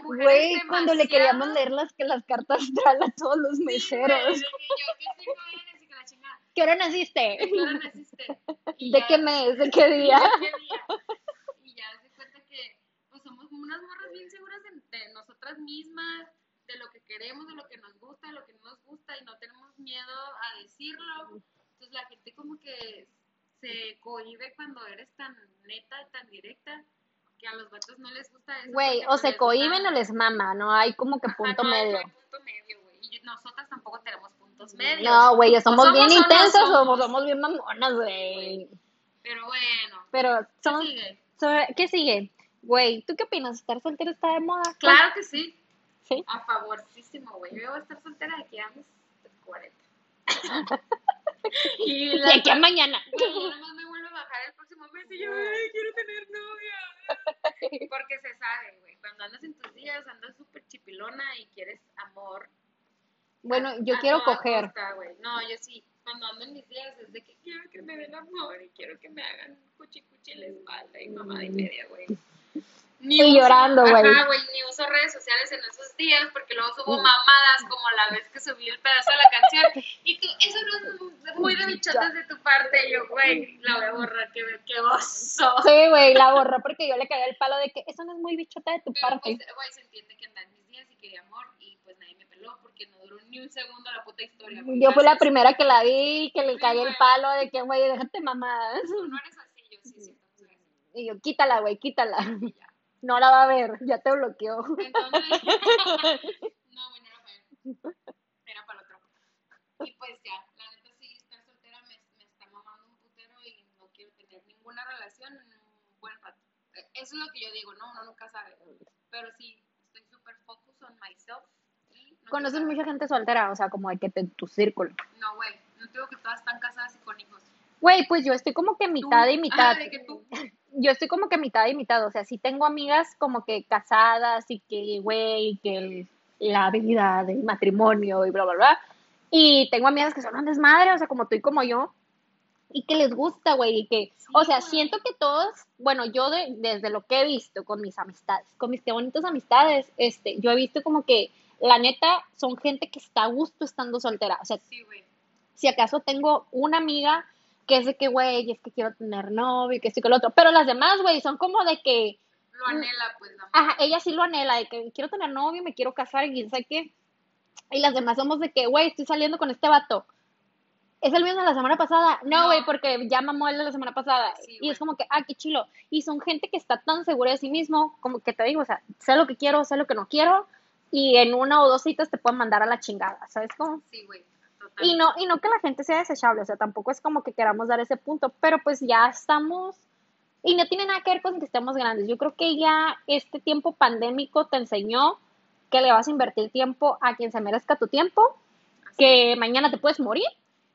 güey, cuando le queríamos leer las, que las cartas a todos los meseros. yo, ¿qué signo eres? Y que la chingada, ¿Qué hora naciste? ¿de qué hora naciste? Y ¿De ya- qué mes? ¿De qué día? ¿de qué día? Y ya se cuenta que pues somos unas morras bien seguras de, de nosotras mismas, de lo que queremos, de lo que nos gusta, de lo que no nos gusta y no tenemos miedo a decirlo. Entonces la gente como que se cohibe cuando eres tan neta, tan directa, que a los vatos no les gusta eso. Güey, o pues, se les cohiben gusta- o les mama, no hay como que Ajá, punto no medio. no hay punto medio, güey. Y nosotras tampoco tenemos puntos medios. No, güey, ya somos, bien somos o no intensas o somos. somos bien mamonas, güey. Pero bueno, Pero ¿qué somos... sigue? sobre- ¿Qué sigue? Güey, ¿tú qué opinas? ¿Estar soltero está de moda? Claro que sí. Sí. A favorísimo, güey. Yo voy a estar soltera de aquí a mis 40. y De la aquí a mañana. Güey, ya nomás me vuelvo a bajar el próximo mes y yo, ay, quiero tener novia. Porque se sabe, güey. Cuando andas en tus días, andas súper chipilona y quieres amor. Bueno, a- yo a quiero coger. costa. No, yo sí. Cuando ando en mis días es de que quiero que me den amor y quiero que me hagan cuchi cuchi en la espalda y mamá de media, güey. Ni Y uso- llorando, güey. Ni uso redes sociales en esos días porque luego subo mamadas como la vez que subí el pedazo de la canción. Y tú, eso no es muy de bichotas de tu parte. Y yo, güey, la voy a borrar, qué, qué oso. Sí, güey, la borró porque yo le cagué el palo de que eso no es muy bichota de tu Pero parte. pues, güey, se entiende que andaba en mis días y quería amor y pues nadie me peló porque no duró ni un segundo la puta historia. güey. Yo fui la primera que la vi, que le Sí, cagué el palo de que, güey, déjate mamadas. No eres así, yo sí así. Y yo, quítala, güey, quítala. Y ya. No la va a ver, ya te bloqueó. Entonces, no, güey, no era para él. Era para el otro. Y pues ya, la neta sí, estar soltera me, me está mamando un putero y no quiero tener ninguna relación en un buen rato. Eso es lo que yo digo, ¿no? Uno nunca sabe. Pero sí, estoy súper focus on myself. Y no Conoces mucha gente soltera, o sea, como de que te, tu círculo. No, güey, no digo que todas están casadas y con hijos. Güey, pues yo estoy como que mitad Tú- y mitad. Ah, de que tú. Yo estoy como que mitad y mitad, o sea, sí tengo amigas como que casadas y que, güey, que el- la vida del matrimonio y bla, bla, bla. Y tengo amigas que son un desmadre, o sea, como tú y como yo, y que les gusta, güey, y que, o sea, güey. siento que todos, bueno, yo de- desde lo que he visto con mis amistades, con mis qué bonitas amistades, este, yo he visto como que, la neta, son gente que está a gusto estando soltera, o sea, Sí, güey. si acaso tengo una amiga que es de que, güey, es que quiero tener novio, que esto y que lo otro, pero las demás, güey, son como de que, Lo anhela, pues, la ajá, ella sí lo anhela, de que quiero tener novio, me quiero casar y quién sabe qué, y las demás somos de que, güey, estoy saliendo con este vato, ¿es el mismo de la semana pasada? No, No. güey, porque ya mamó el de la semana pasada, Sí, y es como que, ah, qué chilo, y son gente que está tan segura de sí mismo, como que te digo, o sea, sé lo que quiero, sé lo que no quiero, y en una o dos citas te pueden mandar a la chingada, ¿sabes cómo? Sí, güey. Y no, y no que la gente sea desechable, o sea, tampoco es como que queramos dar ese punto, pero pues ya estamos, y no tiene nada que ver con que estemos grandes. Yo creo que ya este tiempo pandémico te enseñó que le vas a invertir tiempo a quien se merezca tu tiempo, Así, que mañana te puedes morir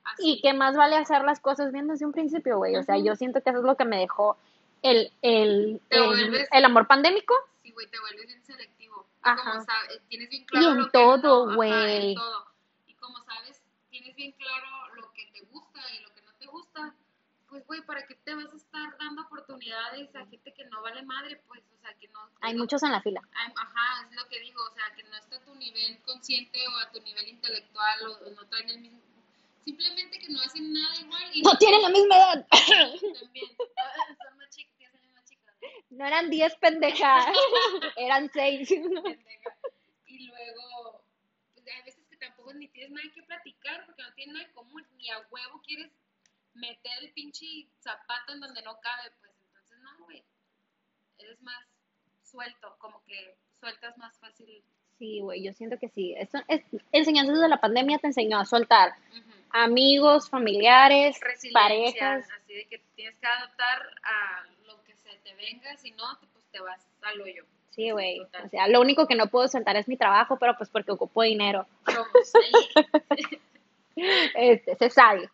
así. y que más vale hacer las cosas bien desde un principio, güey. O sea, yo siento que eso es lo que me dejó el, el, el, vuelves- el amor pandémico. Sí, güey, te vuelves bien selectivo. Y Ajá. como sabes, tienes bien claro en lo todo, güey. en todo. Y como sabes, tienes bien claro lo que te gusta y lo que no te gusta, pues, güey, ¿para qué te vas a estar dando oportunidades a gente que no vale madre? Pues, o sea, que no... Hay no- muchos en la fila. Ajá, es lo que digo, o sea, que no está a tu nivel consciente o a tu nivel intelectual o, o no traen el mismo... Simplemente que no hacen nada igual y No tienen la misma edad. también. Son más chicos, tienen más chicos. No eran 10 pendejas, eran 6. pendeja. Y luego, tampoco ni tienes nada que platicar porque no tienes nada en común, ni a huevo quieres meter el pinche zapato en donde no cabe, pues entonces no, güey. Eres más suelto, como que sueltas más fácil. Sí, güey, yo siento que sí. Esto es, enseñanzas de la pandemia te enseñó a soltar amigos, familiares, parejas. así de que tienes que adaptar a lo que se te venga, si no, te- pues te vas al hoyo. Sí, güey. O sea, lo único que no puedo soltar es mi trabajo, pero pues porque ocupo dinero. Ahí, Este, se sabe.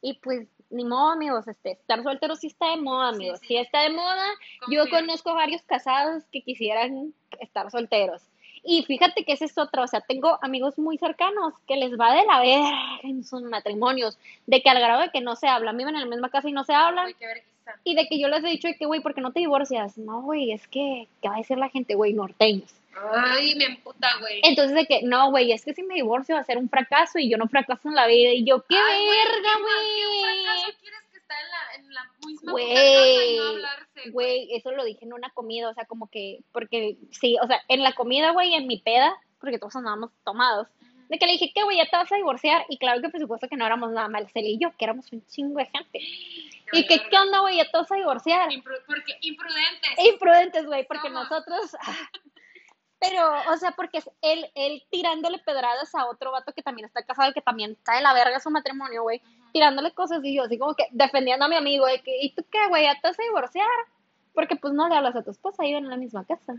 Y pues, ni modo, amigos, este, estar soltero sí está de moda, amigos. sí. Sí, está de moda. Yo conozco varios casados que quisieran estar solteros. Y fíjate que ese es otro, o sea, tengo amigos muy cercanos que les va de la verga en sus matrimonios, de que al grado de que no se hablan, viven en la misma casa y no se hablan, Güey, y de que yo les he dicho de que, güey, ¿por qué no te divorcias? No, güey, es que, ¿qué va a decir la gente, güey? Norteños. Ay, me emputa, güey. Entonces de que, no, güey, es que si me divorcio va a ser un fracaso y yo no fracaso en la vida. Y yo, qué Ay, güey, verga, ¿qué más? ¿Qué güey. fracaso quieres que en la, en la misma Güey, casa y no hablarse? Güey, eso lo dije en una comida, o sea, como que, porque sí, o sea, en la comida, güey, en mi peda, porque todos andábamos tomados, de que le dije, ¿qué, güey? Ya te vas a divorciar. Y claro que por supuesto que no éramos nada mal, Cel y yo, que éramos un chingo de gente. Y que. ¿qué onda, güey? Ya te vas a divorciar. Impru- porque imprudentes. Imprudentes, güey, porque Somos. nosotros, Pero, o sea, porque es él, él tirándole pedradas a otro vato que también está casado y que también está de la verga su matrimonio, güey. Tirándole cosas y yo así como que defendiendo a mi amigo de que, ¿y tú qué, güey? ¿Ya te vas a divorciar? Porque pues no le hablas a tu esposa, viven en la misma casa.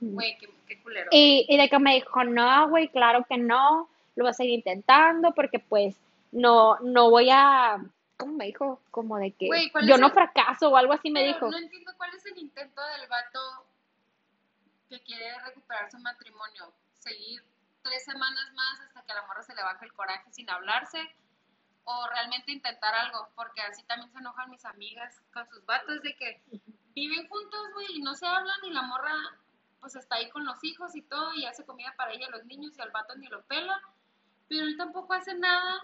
Güey, qué, qué culero. Y, y de que me dijo, no, güey, claro que no, lo voy a seguir intentando porque pues no, no voy a, ¿cómo me dijo? Como de que Güey, ¿cuál yo no el- fracaso o algo así me Pero dijo. No entiendo cuál es el intento del vato que quiere recuperar su matrimonio. Seguir tres semanas más hasta que a la morra se le baje el coraje sin hablarse. O realmente intentar algo. Porque así también se enojan mis amigas con sus vatos de que viven juntos, güey, y no se hablan y la morra pues está ahí con los hijos y todo y hace comida para ella, los niños y al vato ni lo pela. Pero él tampoco hace nada.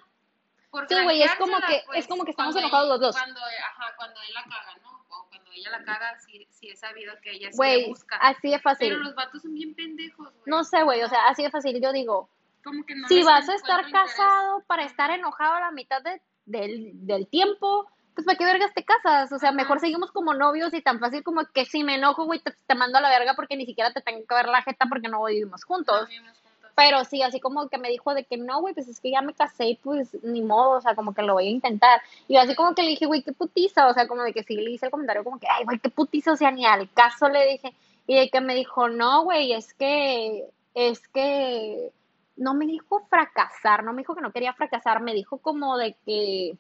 Por Sí, güey, es como que- es como que estamos enojados él- los dos. Cuando, ajá, cuando él la caga, ¿no? O cuando ella la caga, sí, sí he sabido que ella sí busca. así de fácil. Pero los vatos son bien pendejos, güey. No sé, güey, o sea, así de fácil. Yo digo, Como que no si vas a estar interés. casado para estar enojado a la mitad de- del, del tiempo, pues ¿para qué vergas te casas? O sea, Ajá. mejor seguimos como novios y tan fácil como que si me enojo, güey, te, te mando a la verga porque ni siquiera te tengo que ver la jeta porque no vivimos juntos. No vivimos juntos. Pero sí, así como que me dijo de que no, güey, pues es que ya me casé y pues ni modo, o sea, como que lo voy a intentar. Y así como que le dije, güey, qué putiza, o sea, como de que sí le hice el comentario como que, ay, güey, qué putiza, o sea, ni al caso le dije. Y de que me dijo, no, güey, es que, es que, no me dijo fracasar, no me dijo que no quería fracasar, me dijo como de que,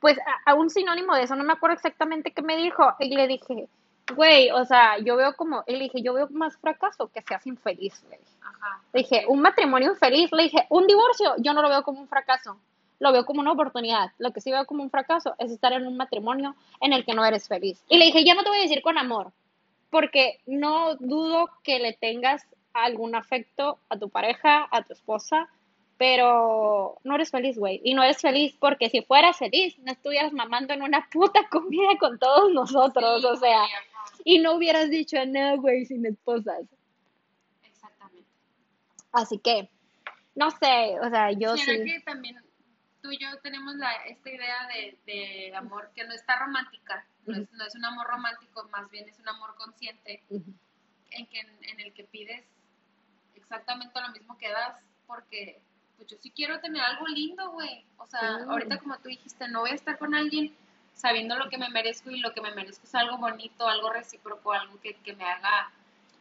pues a, a un sinónimo de eso, no me acuerdo exactamente qué me dijo. Y le dije, güey, o sea, yo veo como, y le dije, yo veo más fracaso que seas infeliz, le dije. Ajá. Le dije, un matrimonio infeliz, le dije, un divorcio, yo no lo veo como un fracaso, lo veo como una oportunidad. Lo que sí veo como un fracaso es estar en un matrimonio en el que no eres feliz. Y le dije, ya no te voy a decir con amor, porque no dudo que le tengas algún afecto a tu pareja, a tu esposa, pero no eres feliz, güey. Y no eres feliz porque si fueras feliz, no estuvieras mamando en una puta comida con todos nosotros, Sí, o sea, y no hubieras dicho, no, güey, sin esposas. Exactamente. Así que, no sé, o sea, yo ¿Será sí. que también tú y yo tenemos la, esta idea de, de amor que no está romántica? No es, no es un amor romántico, más bien es un amor consciente en, que, en el que pides exactamente lo mismo que das, porque pues yo sí quiero tener algo lindo, güey. O sea, Sí. ahorita como tú dijiste, no voy a estar con alguien sabiendo lo que me merezco y lo que me merezco es algo bonito, algo recíproco, algo que, que me haga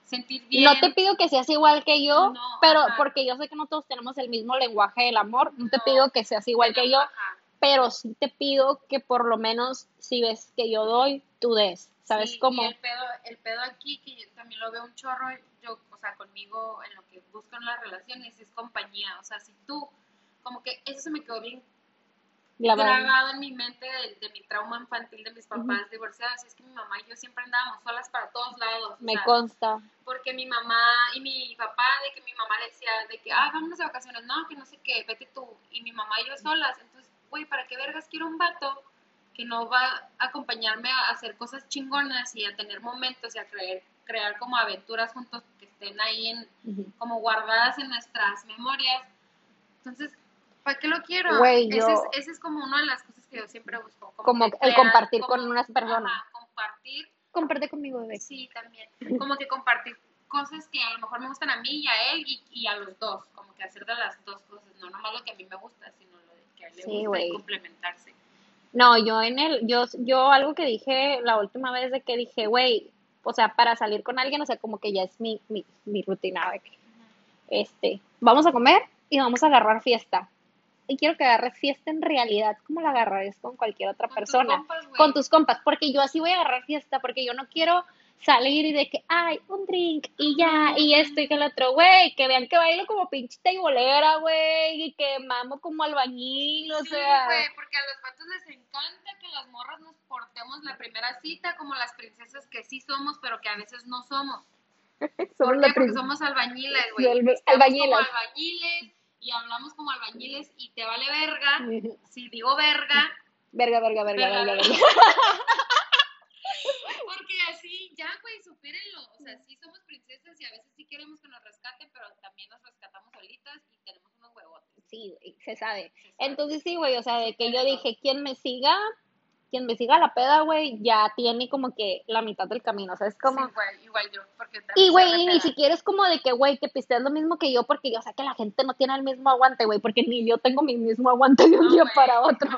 sentir bien. No te pido que seas igual que yo, No, pero ajá. porque yo sé que no todos tenemos el mismo lenguaje del amor, no te pido que seas igual que yo, Ajá. pero sí te pido que por lo menos si ves que yo doy, tú des. ¿Sabes Sí, cómo? Y el pedo, el pedo aquí, que yo también lo veo un chorro, yo, o sea, conmigo en lo que busco en las relaciones es compañía. O sea, si tú, como que eso se me quedó bien Grabado. en mi mente de, de mi trauma infantil de mis papás divorciados. Es que mi mamá y yo siempre andábamos solas para todos lados. Me sea, consta. porque mi mamá y mi papá, de que mi mamá decía, de que, ah, vámonos de vacaciones, no, que no sé qué, vete tú, y mi mamá y yo solas, entonces, güey, ¿para qué vergas quiero un vato que no va a acompañarme a hacer cosas chingonas y a tener momentos y a creer, crear como aventuras juntos que estén ahí en, Ujú. como guardadas en nuestras memorias? Entonces, ¿para qué lo quiero? Güey, Ese yo- es, ese es como una de las cosas que yo siempre busco. Como que el crear- compartir como- con unas personas. ajá, compartir Comparte conmigo, bebé. Sí, también. Como que compartir cosas que a lo mejor me gustan a mí y a él y, y a los dos. Como que hacer de las dos cosas. No nomás lo que a mí me gusta, sino lo que a él le Sí, gusta güey. y complementarse. No, yo en el, yo, yo algo que dije la última vez de que dije, güey, o sea, para salir con alguien, o sea, como que ya es mi, mi, mi rutina de que, este, vamos a comer y vamos a agarrar fiesta. Y quiero que agarres fiesta en realidad, como la agarrarías con cualquier otra Con tus persona, compas, güey. con tus compas, porque yo así voy a agarrar fiesta, porque yo no quiero salir y de que, ay, un drink y ya, y esto y que el otro, güey, que vean que bailo como pinche taibolera, güey, y que mamo como albañil, o Sí, sea, güey, porque a los vatos les encanta que las morras nos portemos la primera cita como las princesas que sí somos, pero que a veces no somos. somos ¿Por qué? Porque somos albañiles, güey. Alba- Estamos albañilas. como albañiles y hablamos como albañiles y te vale verga. Si digo verga, Verga, verga, verga, Verga, verga, verga. verga. Porque así, ya, güey, supérenlo. O sea, sí somos princesas y a veces sí queremos que nos rescaten, pero también nos rescatamos solitas y tenemos unos huevotes. Sí, se sabe. Se sabe. Entonces sí, güey, o sea, de que yo dije, quien me siga, quien me siga la peda, güey, ya tiene como que la mitad del camino, o sea, es como... Sí, güey, igual yo, porque Y, güey, y ni siquiera es como de que, güey, que pisteas lo mismo que yo, porque yo sé que la gente no tiene el mismo aguante, güey, porque ni yo tengo mi mismo aguante de un No, día para otro.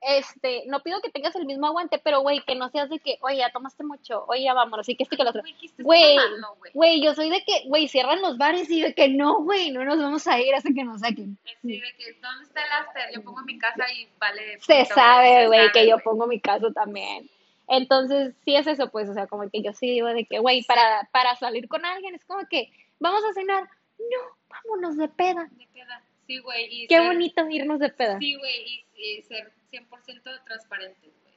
Este, no pido que tengas el mismo aguante, pero, güey, que no seas de que, oye, ya tomaste mucho, oye, ya vámonos, y que este que lo otro. Güey, ¿qué estás Güey, yo soy de que, güey, cierran los bares y de que no, güey, no nos vamos a ir hasta que nos saquen. Sí, de que, ¿dónde está el after? Yo pongo mi casa y vale. Se sabe, güey, que yo pongo mi caso también. Entonces, sí es eso, pues, o sea, como que yo sí digo de que, güey, para, para salir con alguien es como que, vamos a cenar. No, vámonos de peda. De peda. Sí, güey. Qué ser- bonito irnos de peda. Sí, güey, y, y ser 100% transparentes, güey.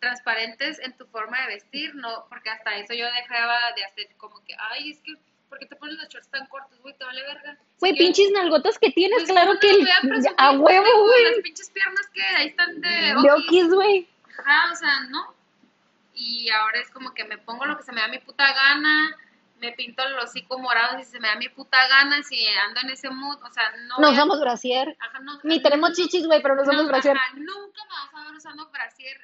Transparentes en tu forma de vestir, no, porque hasta eso yo dejaba de hacer como que, ay, es que, ¿por qué te pones los shorts tan cortos, güey? Te vale verga. Si Güey, quieres- pinches nalgotas que tienes, pues, claro ¿cómo que a huevo, güey. Las pinches piernas que ahí están de De güey. Ajá, o sea, no. Y ahora es como que me pongo lo que se me da mi puta gana, me pinto el hocico morado si se me da mi puta gana, si ando en ese mood, o sea, no. No a- usamos brasier. Ajá, no, Ni no- tenemos chichis, güey, pero no usamos no, brasier. ajá, nunca me vas a ver usando brasier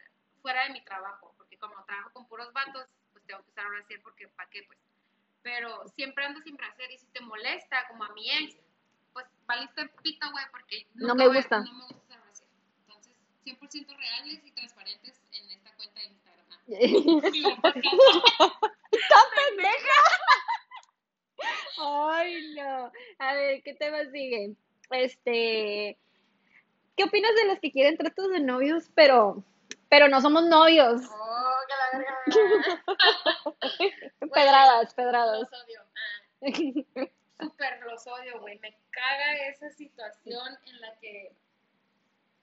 fuera de mi trabajo, porque como trabajo con puros vatos, pues tengo que usar brasier porque ¿para qué? Pues. Pero siempre ando sin brasier y si te molesta, como a mi ex, pues valiste pito, güey, porque No me voy- gusta. No me gusta usar brasier. Entonces, 100% reales y transparentes en esta cuenta de Sí, porque- Ay, no. A ver, ¿qué tema sigue? Este, ¿qué opinas de los que quieren tratos de novios, pero, pero no somos novios? Oh, que la verga. Pedradas, pedradas. Los odio. Ah. Súper los odio, güey. Me caga esa situación en la que,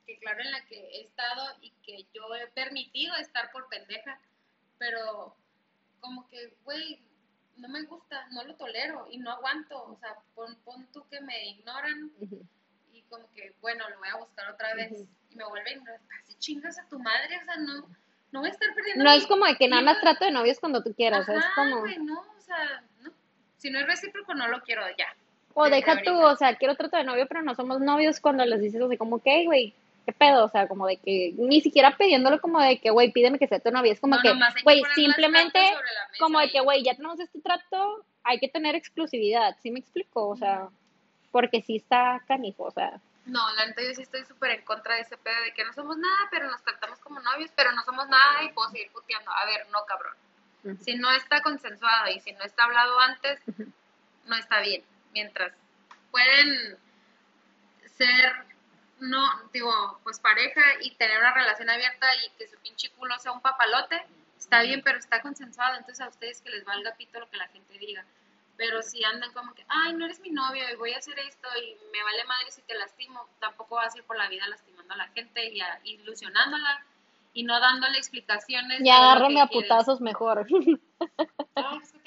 que claro, en la que he estado y que yo he permitido estar por pendeja, pero como que, güey, no me gusta, no lo tolero y no aguanto. O sea, pon, pon tú que me ignoran y como que, bueno, lo voy a buscar otra vez y me vuelve a ignorar. Así chingas a tu madre, o sea, no, no voy a estar perdiendo. No mi- es como de que nada más trato de novios cuando tú quieras, es Ajá, como, güey, no, o sea, no. Si no es recíproco, no lo quiero ya. o deja tú, o sea, quiero trato de novio, pero no somos novios cuando les dices así como "Hey, güey, ¿qué pedo? O sea, como de que, ni siquiera pidiéndolo como de que, güey, pídeme que sea tu novia, es como No, que, güey, simplemente, como de que, güey, ya tenemos este trato, hay que tener exclusividad, ¿sí me explico? O sea, porque sí está canijo, o sea, No, la neta yo sí estoy súper en contra de ese pedo de que no somos nada, pero nos tratamos como novios, pero no somos nada y puedo seguir puteando. A ver, no, cabrón. Si no está consensuado y si no está hablado antes, no está bien. Mientras pueden ser, no, digo, pues pareja y tener una relación abierta y que su pinche culo sea un papalote, está bien, pero está consensuado. Entonces a ustedes que les valga pito lo que la gente diga. Pero si andan como que, ay, no eres mi novio y voy a hacer esto y me vale madre si te lastimo, tampoco vas a ir por la vida lastimando a la gente y a- ilusionándola y no dándole explicaciones. ya agárrame que a putazos mejor. Ay, pues, ¿qué te diré?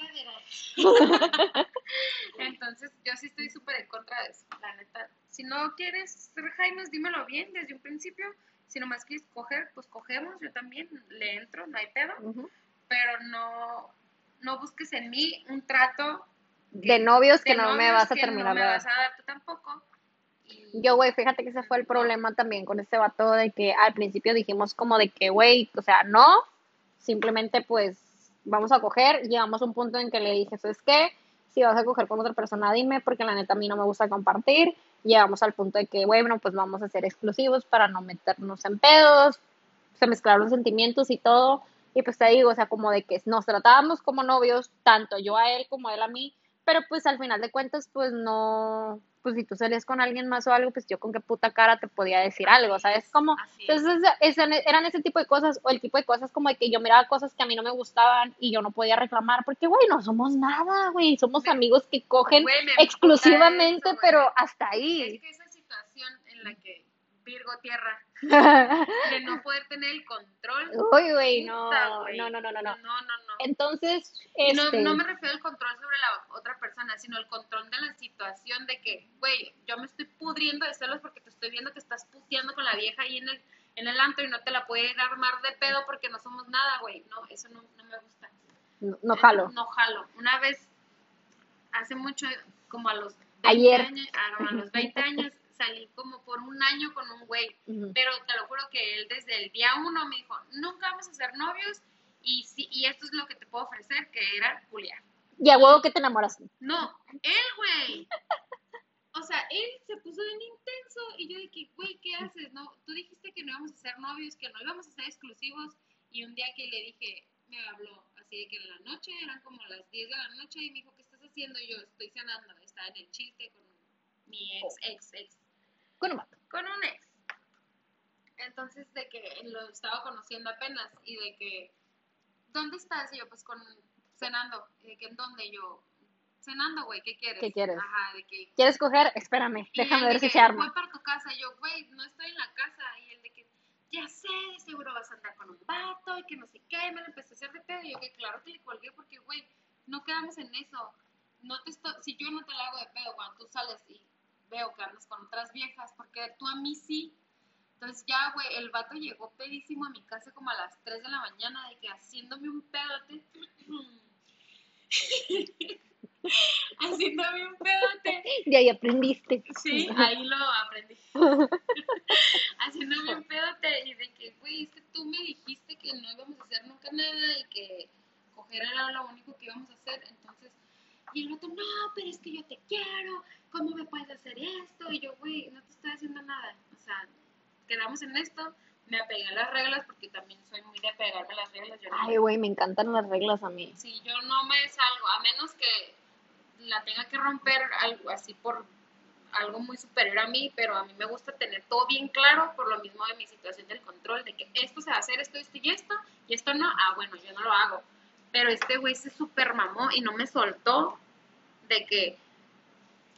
Entonces, yo sí estoy súper en contra de eso, la neta. Si no quieres ser Jaimes, dímelo bien desde un principio. Si nomás quieres coger, pues cogemos. Yo también le entro, no hay pedo. Ujú. Pero no, no busques en mí un trato De novios que de no me vas a terminar no me de dar. vas a dar tú tampoco. Y- Yo, güey, fíjate que ese fue el problema también con este vato de que al principio dijimos como de que, güey, o sea, no, simplemente pues vamos a coger, llegamos a un punto en que le dije, ¿sabes qué? Si vas a coger con otra persona, dime, porque la neta a mí no me gusta compartir. Llegamos al punto de que, bueno, pues vamos a ser exclusivos para no meternos en pedos, se mezclaron sentimientos y todo. Y pues te digo, o sea, como de que nos tratábamos como novios, tanto yo a él como él a mí, pero pues al final de cuentas, pues no, pues si tú salías con alguien más o algo, pues yo con qué puta cara te podía decir algo, ¿sabes? Como, Así entonces ese- eran ese tipo de cosas, o el tipo de cosas como de que yo miraba cosas que a mí no me gustaban y yo no podía reclamar, porque, güey, no somos nada, güey, somos Me- amigos que cogen exclusivamente, eso, pero hasta ahí. Es que esa situación en la que Virgo Tierra, de no poder tener el control. Uy, güey, no, no, no, no, no, no. No, no, no. Entonces, Y no, este, no me refiero al control sobre la otra persona, sino el control de la situación de que, güey, yo me estoy pudriendo de celos porque te estoy viendo que estás puteando con la vieja ahí en el, en el antro y no te la puede ir a armar de pedo porque no somos nada, güey. No, eso no, no me gusta. no, no jalo. No jalo. Una vez, hace mucho, como a los 20 Ayer. años, ah, no, a los 20 años, salí como por un año con un güey, pero te lo juro que él desde el día uno me dijo, nunca vamos a ser novios y, sí, y esto es lo que te puedo ofrecer, que era Julián. Y a huevo que te enamoraste. No, él, güey. O sea, él se puso bien intenso y yo dije, güey, ¿qué haces? No, tú dijiste que no íbamos a ser novios, que no íbamos a ser exclusivos y un día que le dije, me habló así de que en la noche, eran como las 10 de la noche y me dijo, ¿qué estás haciendo? Y yo estoy cenando, estaba en el chiste con mi ex, ex, ex, Con un vato. con un ex. Entonces, de que lo estaba conociendo apenas y de que, ¿dónde estás? Y yo, pues, con, cenando. Y de que, ¿en dónde? Y yo, cenando, güey, ¿qué quieres? ¿Qué quieres? Ajá, de que... ¿Quieres coger? Espérame, y déjame ver si se arma. Voy para tu casa. Y yo, güey, no estoy en la casa. Y él de que, ya sé, seguro vas a andar con un vato y que no sé qué. Me lo empecé a hacer de pedo. Y yo, que claro que le colgué porque, güey, no quedamos en eso. No te estoy, si yo no te la hago de pedo cuando tú sales y veo que andas con otras viejas, porque tú a mí sí. Entonces ya, güey, el vato llegó pedísimo a mi casa como a las 3 de la mañana, de que haciéndome un pedote. haciéndome un pedote. Y ahí aprendiste. Sí, ahí lo aprendí. Haciéndome un pedote y de que, güey, es que tú me dijiste que no íbamos a hacer nunca nada y que coger era lo único que íbamos a hacer. Entonces, y el otro, no, pero es que yo te quiero, ¿cómo me puedes hacer esto? Y yo, güey, no te estoy haciendo nada. O sea, quedamos en esto, me apegué a las reglas porque también soy muy de apegarme a las reglas. Yo no Ay, güey, me encantan las reglas a mí. si yo no me salgo, a menos que la tenga que romper algo así por algo muy superior a mí, pero a mí me gusta tener todo bien claro por lo mismo de mi situación del control, de que esto se va a hacer, esto, esto y esto, y esto no, ah, bueno, yo no lo hago. Pero este güey se super mamó y no me soltó de que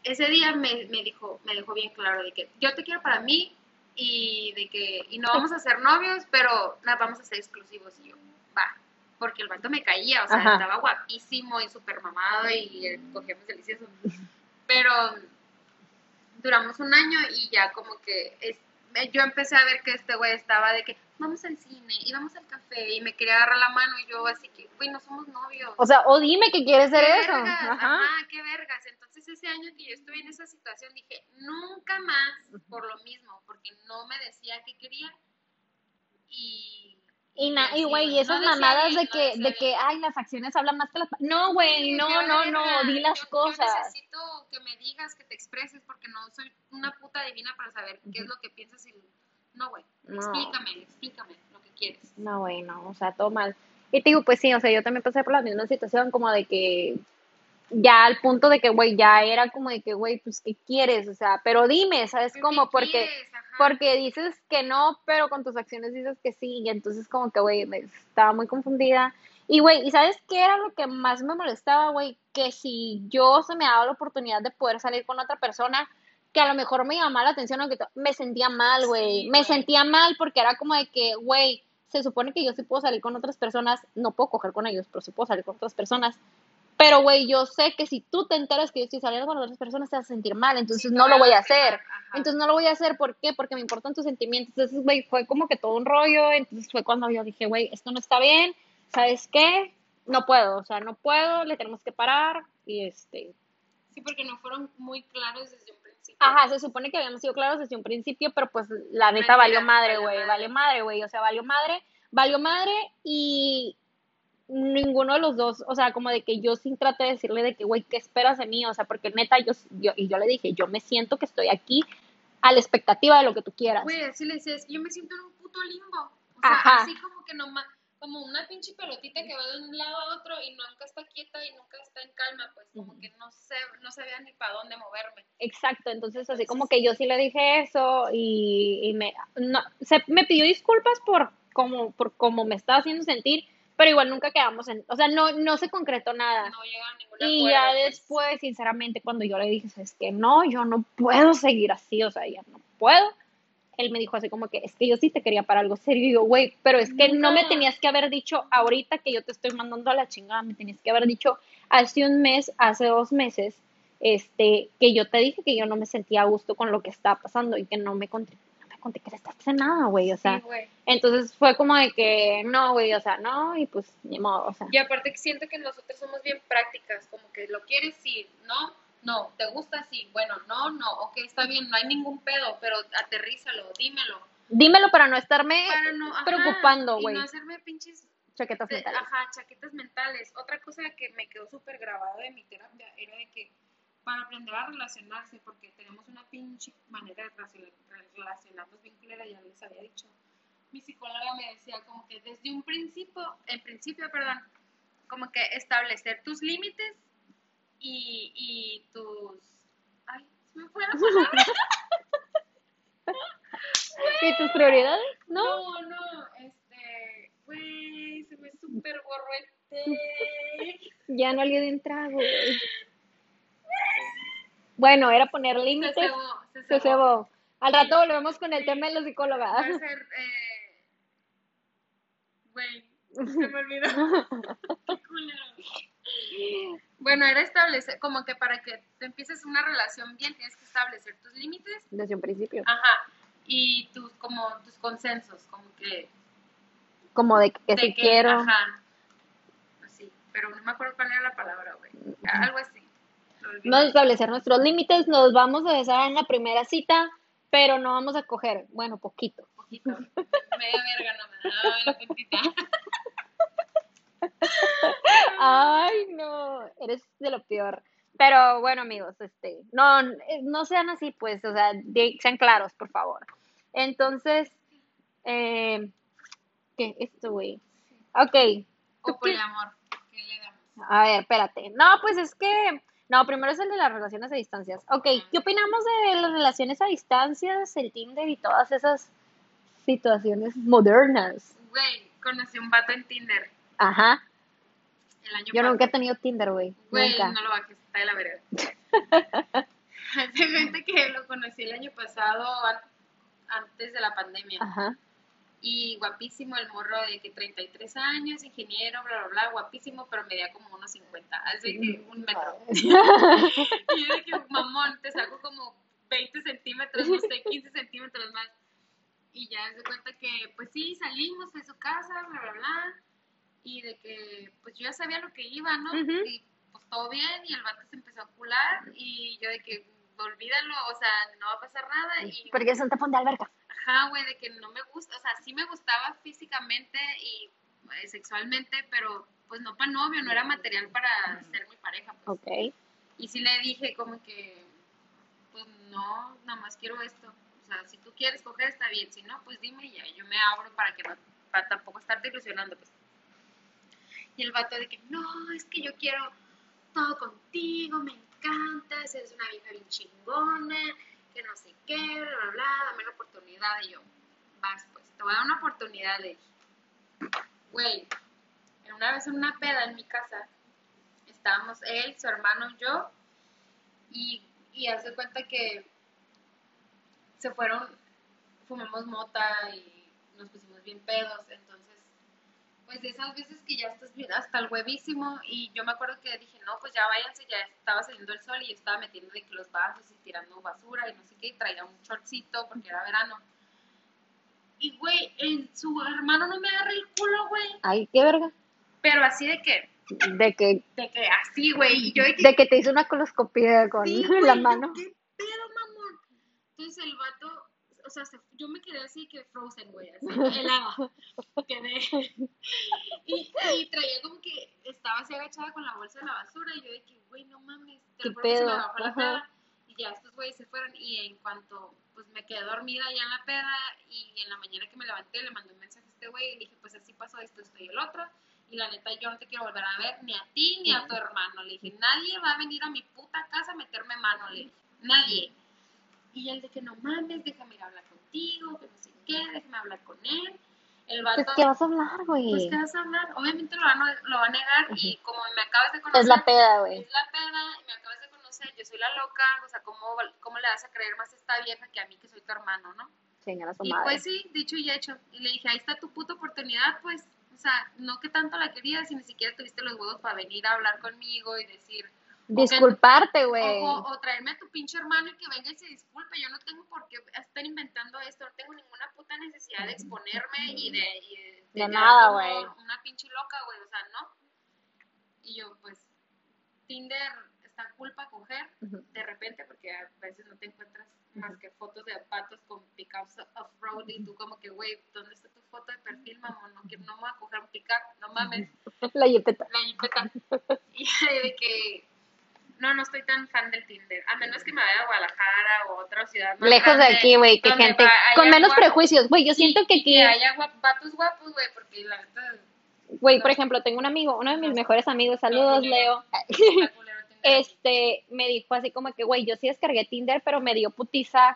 ese día me, me dijo, me dejó bien claro de que yo te quiero para mí y de que y no vamos a ser novios, pero nada, vamos a ser exclusivos y yo, va, porque el vato me caía, o sea, Ajá. estaba guapísimo y súper mamado y cogíamos delicioso. Pero duramos un año y ya como que es- yo empecé a ver que este güey estaba de que vamos al cine y vamos al café y me quería agarrar la mano y yo así que, güey, no somos novios. O sea, o dime que quieres ¿Qué ser eso. vergas? Ajá. Ajá, qué vergas. Entonces ese año que yo estuve en esa situación dije, nunca más por lo mismo, porque no me decía qué quería y... Y, na- y güey, y esas no mamadas bien, de que, de que, ay, las acciones hablan más que las... No, güey, no, no, no, di las Yo- cosas. Yo necesito que me digas, que te expreses, porque no soy una puta divina para saber qué es lo que piensas y... No, güey, No. explícame, explícame lo que quieres. No, güey, no, o sea, todo mal. Y te digo, pues sí, o sea, yo también pasé por la misma situación, como de que ya al punto de que, güey, ya era como de que, güey, pues, ¿qué quieres? O sea, pero dime, ¿sabes ¿Qué cómo? Porque, quieres? Porque dices que no, pero con tus acciones dices que sí, y entonces como que, güey, estaba muy confundida. Y, güey, ¿y sabes qué era lo que más me molestaba, güey? Que si yo se me daba la oportunidad de poder salir con otra persona, que a lo mejor me llamaba la atención, aunque me sentía mal, güey. Sí, me sentía mal porque era como de que, güey, se supone que yo sí puedo salir con otras personas, no puedo coger con ellos, pero sí puedo salir con otras personas. Pero, güey, yo sé que si tú te enteras que yo estoy saliendo con otras personas, te vas a sentir mal, entonces Sí, no lo voy a hacer. ajá. Entonces no lo voy a hacer, ¿por qué? Porque me importan tus sentimientos. Entonces, güey, fue como que todo un rollo. Entonces fue cuando yo dije, güey, esto no está bien. ¿Sabes qué? No puedo, o sea, no puedo, le tenemos que parar. Y este. Sí, porque no fueron muy claros desde. Ajá, se supone que habíamos sido claros desde un principio, pero pues la neta valió madre, güey. Valió madre, güey. O sea, valió madre, valió madre y ninguno de los dos, o sea, como de que yo sí traté de decirle de que, güey, ¿qué esperas de mí? O sea, porque neta, yo, yo, y yo le dije, yo me siento que estoy aquí a la expectativa de lo que tú quieras. Güey, así le decía, es que yo me siento en un puto limbo. O sea, Ajá. así como que nomás, como una pinche pelotita que va de un lado a otro y nunca está quieta y nunca está en calma, pues como Ujú. que no sé, no sabía ni para dónde moverme. Exacto, entonces así como que yo sí le dije eso y, y me, no, se, me pidió disculpas por como, por cómo me estaba haciendo sentir, pero igual nunca quedamos en, o sea, no, no se concretó nada. No llegaba a ningún Y acuerdo. ya pues. después, sinceramente, cuando yo le dije, es que no, yo no puedo seguir así, o sea, ya no puedo. Él me dijo así como que, es que yo sí te quería para algo serio. Y yo, güey, pero es que no me tenías que haber dicho ahorita que yo te estoy mandando a la chingada, me tenías que haber dicho hace un mes, hace dos meses, este, que yo te dije que yo no me sentía a gusto con lo que estaba pasando y que no me conté, no me conté que estás nada, güey, o sea, Sí, entonces fue como de que, no, güey, o sea, no, y pues, ni modo, o sea. Y aparte que siento que nosotros somos bien prácticas, como que lo quieres sí, ¿no? No, ¿te gusta así? Bueno, no, no, ok, está bien, no hay ningún pedo, pero aterrízalo, dímelo. Dímelo para no estarme Para no, ajá, preocupando, Y güey. no hacerme pinches Chaquetas de- mentales. Ajá, chaquetas mentales. Otra cosa que me quedó súper grabado de mi terapia era de que para aprender a relacionarse, porque tenemos una pinche manera de relacion- re- relacionarnos bien culera, ya les había dicho. Mi psicóloga me decía como que desde un principio, en principio, perdón, como que establecer tus límites y, y tus... Ay, se me fue la palabra. ¿Y tus prioridades? No. No, no, este, güey, se me súper borró el té. Ya no le di un trago, güey. Bueno, era poner Se límites. cebó, se Se cebó. Al rato volvemos con el tema de la psicóloga. Va a ser, eh, güey, se me olvidó. Qué culero. Bueno, era establecer, como que para que te empieces una relación bien, tienes que establecer tus límites, Desde un principio. ajá, y tus, como, tus consensos, como que, Como de que de si que, quiero. ajá, así, pero no me acuerdo cuál era la palabra, güey, algo así. a establecer nuestros límites. Nos vamos a besar en la primera cita, pero no vamos a coger. Bueno, poquito. poquito. Media verga no me da la puntita. Ay, no, eres de lo peor. Pero bueno, amigos, este, no, eh, no sean así, pues, o sea, sean claros, por favor. Entonces, eh, ¿qué? Esto, güey. Ok, O poliamor, ¿qué le damos? a ver, espérate. No, pues es que, no, primero es el de las relaciones a distancias. Ok, ¿qué opinamos de las relaciones a distancias, el Tinder y todas esas situaciones modernas? Güey, conocí un vato en Tinder Ajá, el año yo pasado. nunca he tenido Tinder, güey. Güey, no lo bajes, está de la verga. Hace cuenta que lo conocí el año pasado, an- antes de la pandemia. Ajá. Y guapísimo el morro de que 33 años, ingeniero, bla, bla, bla, guapísimo, pero medía como unos 50, así que un metro. Y yo dije, mamón, te saco como 20 centímetros, no sé, 15 centímetros más. Y ya se cuenta que, pues sí, salimos de su casa, bla, bla, bla. Y de que, pues yo ya sabía lo que iba, ¿no? Y pues todo bien, y el vato se empezó a cular. Y yo de que, olvídalo, o sea, no va a pasar nada. Y Porque es un tapón de alberca. Ajá, güey, de que no me gusta, o sea, sí me gustaba físicamente y eh, sexualmente, pero pues no para novio, no era material para ser mi pareja, pues. Ok. Y sí le dije como que, pues no, nada más quiero esto. O sea, si tú quieres coger está bien, si no, pues dime y ya, yo me abro para que no, para tampoco estarte ilusionando, pues. Y el vato de que, no, es que yo quiero todo contigo, me encantas, eres una vieja bien chingona, que no sé qué, bla, bla, bla, dame la oportunidad. Y yo, vas, pues, te voy a dar una oportunidad, dije. Güey, una vez en una peda en mi casa, estábamos él, su hermano, yo, y, y hace cuenta que se fueron, fumamos mota y nos pusimos bien pedos, entonces, pues de esas veces que ya estás bien hasta el huevísimo, y yo me acuerdo que dije, no, pues ya váyanse, ya estaba saliendo el sol y yo estaba metiendo de que los vasos y tirando basura y no sé qué, y traía un shortcito porque era verano. Y, güey, su hermano no me agarra el culo, güey, Ay, qué verga. pero así de que, De que, de que así, güey, y yo de que de que te hizo una coloscopía con Sí, la güey, mano. ¿Qué pedo, mamón? Entonces el vato, sea, se- yo me quedé así que frozen, güey, así, helada. Quedé. Y, y traía como que estaba así agachada con la bolsa de la basura y yo de que, güey, no mames, te ¿Qué lo se me bajó la peda. Y ya estos güeyes se fueron y en cuanto, pues me quedé dormida ya en la peda y en la mañana que me levanté le mandé un mensaje a este güey y le dije, pues así pasó esto, esto y el otro. Y la neta, yo no te quiero volver a ver ni a ti ni a tu hermano. Le dije, nadie va a venir a mi puta casa a meterme mano. Le dije, nadie. Y él de que no mames, déjame ir a hablar contigo, que no sé qué, déjame hablar con él. El vato, Pues, ¿qué vas a hablar, güey? pues, ¿qué vas a hablar? Obviamente lo va, a, lo va a negar y como me acabas de conocer, Es la peda, güey. es la peda y me acabas de conocer, yo soy la loca, o sea, ¿cómo, cómo le vas a creer más a esta vieja que a mí que soy tu hermano, no? Su Y madre. pues sí, dicho y hecho. Y le dije, ahí está tu puta oportunidad, pues. O sea, no que tanto la querías y ni siquiera tuviste los huevos para venir a hablar conmigo y decir, Disculparte, güey. o, o traerme a tu pinche hermano y que venga y se disculpe. Yo no tengo por qué estar inventando esto, no tengo ninguna puta necesidad de exponerme y de. Y de, nada, güey. Una pinche loca, güey, o sea, no. Y yo, pues, Tinder está cool para coger de repente, porque a veces no te encuentras más que fotos de patos con pickups off-road y tú como que, güey, ¿dónde está tu foto de perfil, mamón? No, quiero, no me voy a coger un pickup, no mames, La jipeta. la jipeta. Y de que, no, no estoy tan fan del Tinder, a menos que me vaya a Guadalajara o otra ciudad más Lejos de aquí, güey, que gente con menos prejuicios. Güey, yo siento que aquí, haya vatos guapos, güey, porque la güey, por ejemplo, tengo un amigo, uno de mis mejores amigos, saludos, Leo. Este, me dijo así como que, güey, yo sí descargué Tinder, pero me dio putiza